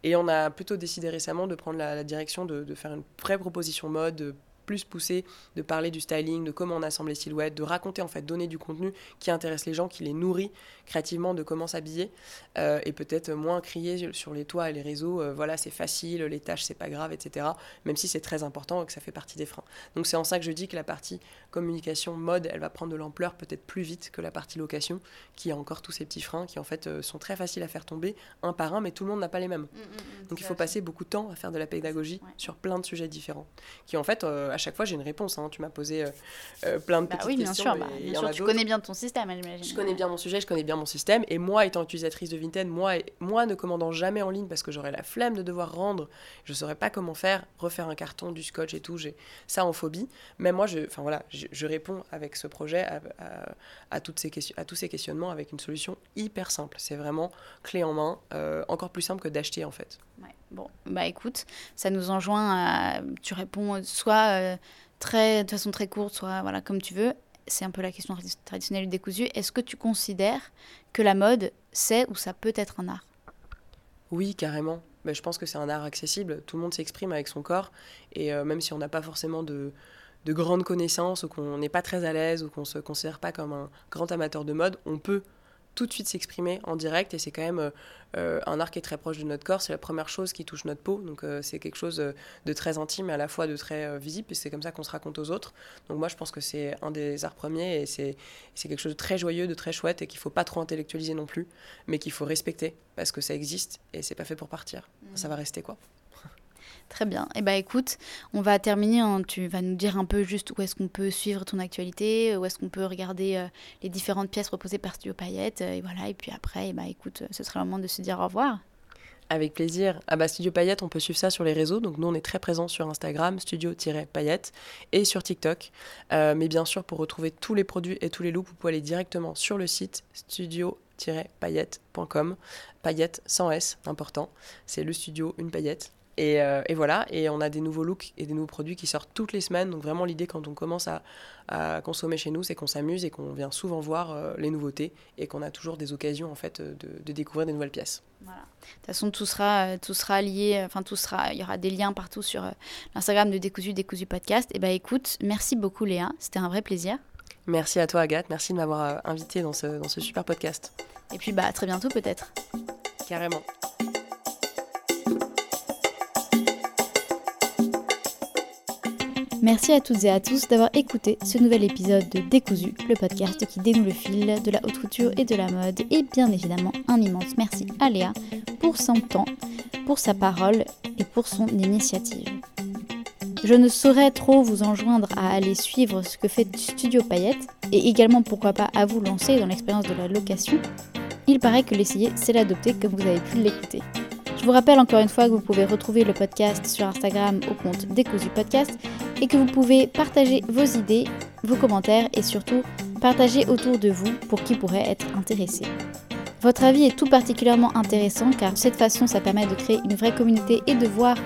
Et on a plutôt décidé récemment de prendre la, direction de, de, faire une vraie proposition mode, plus poussé de parler du styling, de comment on assemble les silhouettes, de raconter en fait, donner du contenu qui intéresse les gens, qui les nourrit créativement de comment s'habiller euh, et peut-être moins crier sur les toits et les réseaux, euh, voilà c'est facile, les tâches c'est pas grave, etc. Même si c'est très important et que ça fait partie des freins. Donc c'est en ça que je dis que la partie communication mode, elle va prendre de l'ampleur peut-être plus vite que la partie location qui a encore tous ces petits freins qui en fait euh, sont très faciles à faire tomber un par un, mais tout le monde n'a pas les mêmes. Mmh, mmh, mmh, Donc il faut passer beaucoup de temps à faire de la pédagogie sur plein de sujets différents qui en fait à chaque fois, j'ai une réponse. Hein. Tu m'as posé plein de bah petites oui, bien questions. Sûr, bah, bien sûr, tu connais bien ton système, hein, j'imagine. Je connais bien mon sujet, je connais bien mon système. Et moi, étant utilisatrice de Vinted, moi, moi ne commandant jamais en ligne parce que j'aurais la flemme de devoir rendre, je ne saurais pas comment faire, refaire un carton, du scotch et tout, j'ai ça en phobie. Mais moi, je, voilà, je, réponds avec ce projet à, toutes ces questions, à tous ces questionnements avec une solution hyper simple. C'est vraiment clé en main, euh, encore plus simple que d'acheter en fait. Bon, bah écoute, ça nous enjoint à. Tu réponds soit euh, très, de façon très courte, soit voilà, comme tu veux. C'est un peu la question traditionnelle du décousu. Est-ce que tu considères que la mode, c'est ou ça peut être un art? Oui, carrément. Mais je pense que c'est un art accessible. Tout le monde s'exprime avec son corps. Et euh, même si on n'a pas forcément de, de grandes connaissances ou qu'on n'est pas très à l'aise ou qu'on ne se considère pas comme un grand amateur de mode, on peut tout de suite s'exprimer en direct et c'est quand même euh, euh, un art qui est très proche de notre corps, c'est la première chose qui touche notre peau, donc euh, c'est quelque chose de très intime et à la fois de très visible et c'est comme ça qu'on se raconte aux autres. Donc moi je pense que c'est un des arts premiers et c'est quelque chose de très joyeux, de très chouette et qu'il faut pas trop intellectualiser non plus, mais qu'il faut respecter parce que ça existe et c'est pas fait pour partir, mmh. ça va rester quoi. Très bien. Eh ben écoute, on va terminer. tu vas nous dire un peu juste où est-ce qu'on peut suivre ton actualité, où est-ce qu'on peut regarder euh, les différentes pièces proposées par Studio Payette. Euh, et voilà. Et puis après, eh ben écoute, ce sera le moment de se dire au revoir. Avec plaisir. Ah bah Studio Payette, on peut suivre ça sur les réseaux. Donc nous, on est très présents sur Instagram, studio-payette, et sur TikTok. Euh, mais bien sûr, pour retrouver tous les produits et tous les looks, vous pouvez aller directement sur le site studio-paillette.com. Paillette sans S, important. C'est le studio, une paillette. Euh, et, voilà, et on a des nouveaux looks et des nouveaux produits qui sortent toutes les semaines. Donc vraiment l'idée quand on commence à, consommer chez nous, c'est qu'on s'amuse et qu'on vient souvent voir euh, les nouveautés et qu'on a toujours des occasions en fait de, découvrir des nouvelles pièces. Voilà. De toute façon, tout sera, euh, tout sera lié, enfin tout sera, il y aura des liens partout sur l'Instagram de Décousu, Décousu Podcast. Et bah écoute, merci beaucoup Léa, c'était un vrai plaisir. Merci à toi Agathe, merci de m'avoir invité dans ce, dans ce super podcast. Et puis bah à très bientôt peut-être. Carrément. Merci à toutes et à tous d'avoir écouté ce nouvel épisode de Décousu, le podcast qui dénoue le fil de la haute couture et de la mode. Et bien évidemment, un immense merci à Léa pour son temps, pour sa parole et pour son initiative. Je ne saurais trop vous enjoindre à aller suivre ce que fait Studio Payette et également pourquoi pas à vous lancer dans l'expérience de la location. Il paraît que l'essayer, c'est l'adopter comme vous avez pu l'écouter. Je vous rappelle encore une fois que vous pouvez retrouver le podcast sur Instagram au compte Décousu Podcast et que vous pouvez partager vos idées, vos commentaires et surtout partager autour de vous pour qui pourrait être intéressé. Votre avis est tout particulièrement intéressant car de cette façon ça permet de créer une vraie communauté et de voir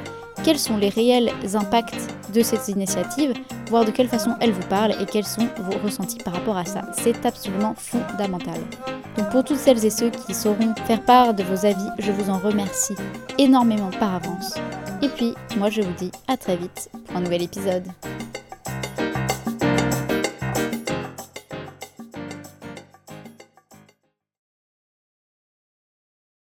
quels sont les réels impacts de cette initiative, voir de quelle façon elle vous parle et quels sont vos ressentis par rapport à ça. C'est absolument fondamental. Donc pour toutes celles et ceux qui sauront faire part de vos avis, je vous en remercie énormément par avance. Et puis, moi je vous dis à très vite pour un nouvel épisode.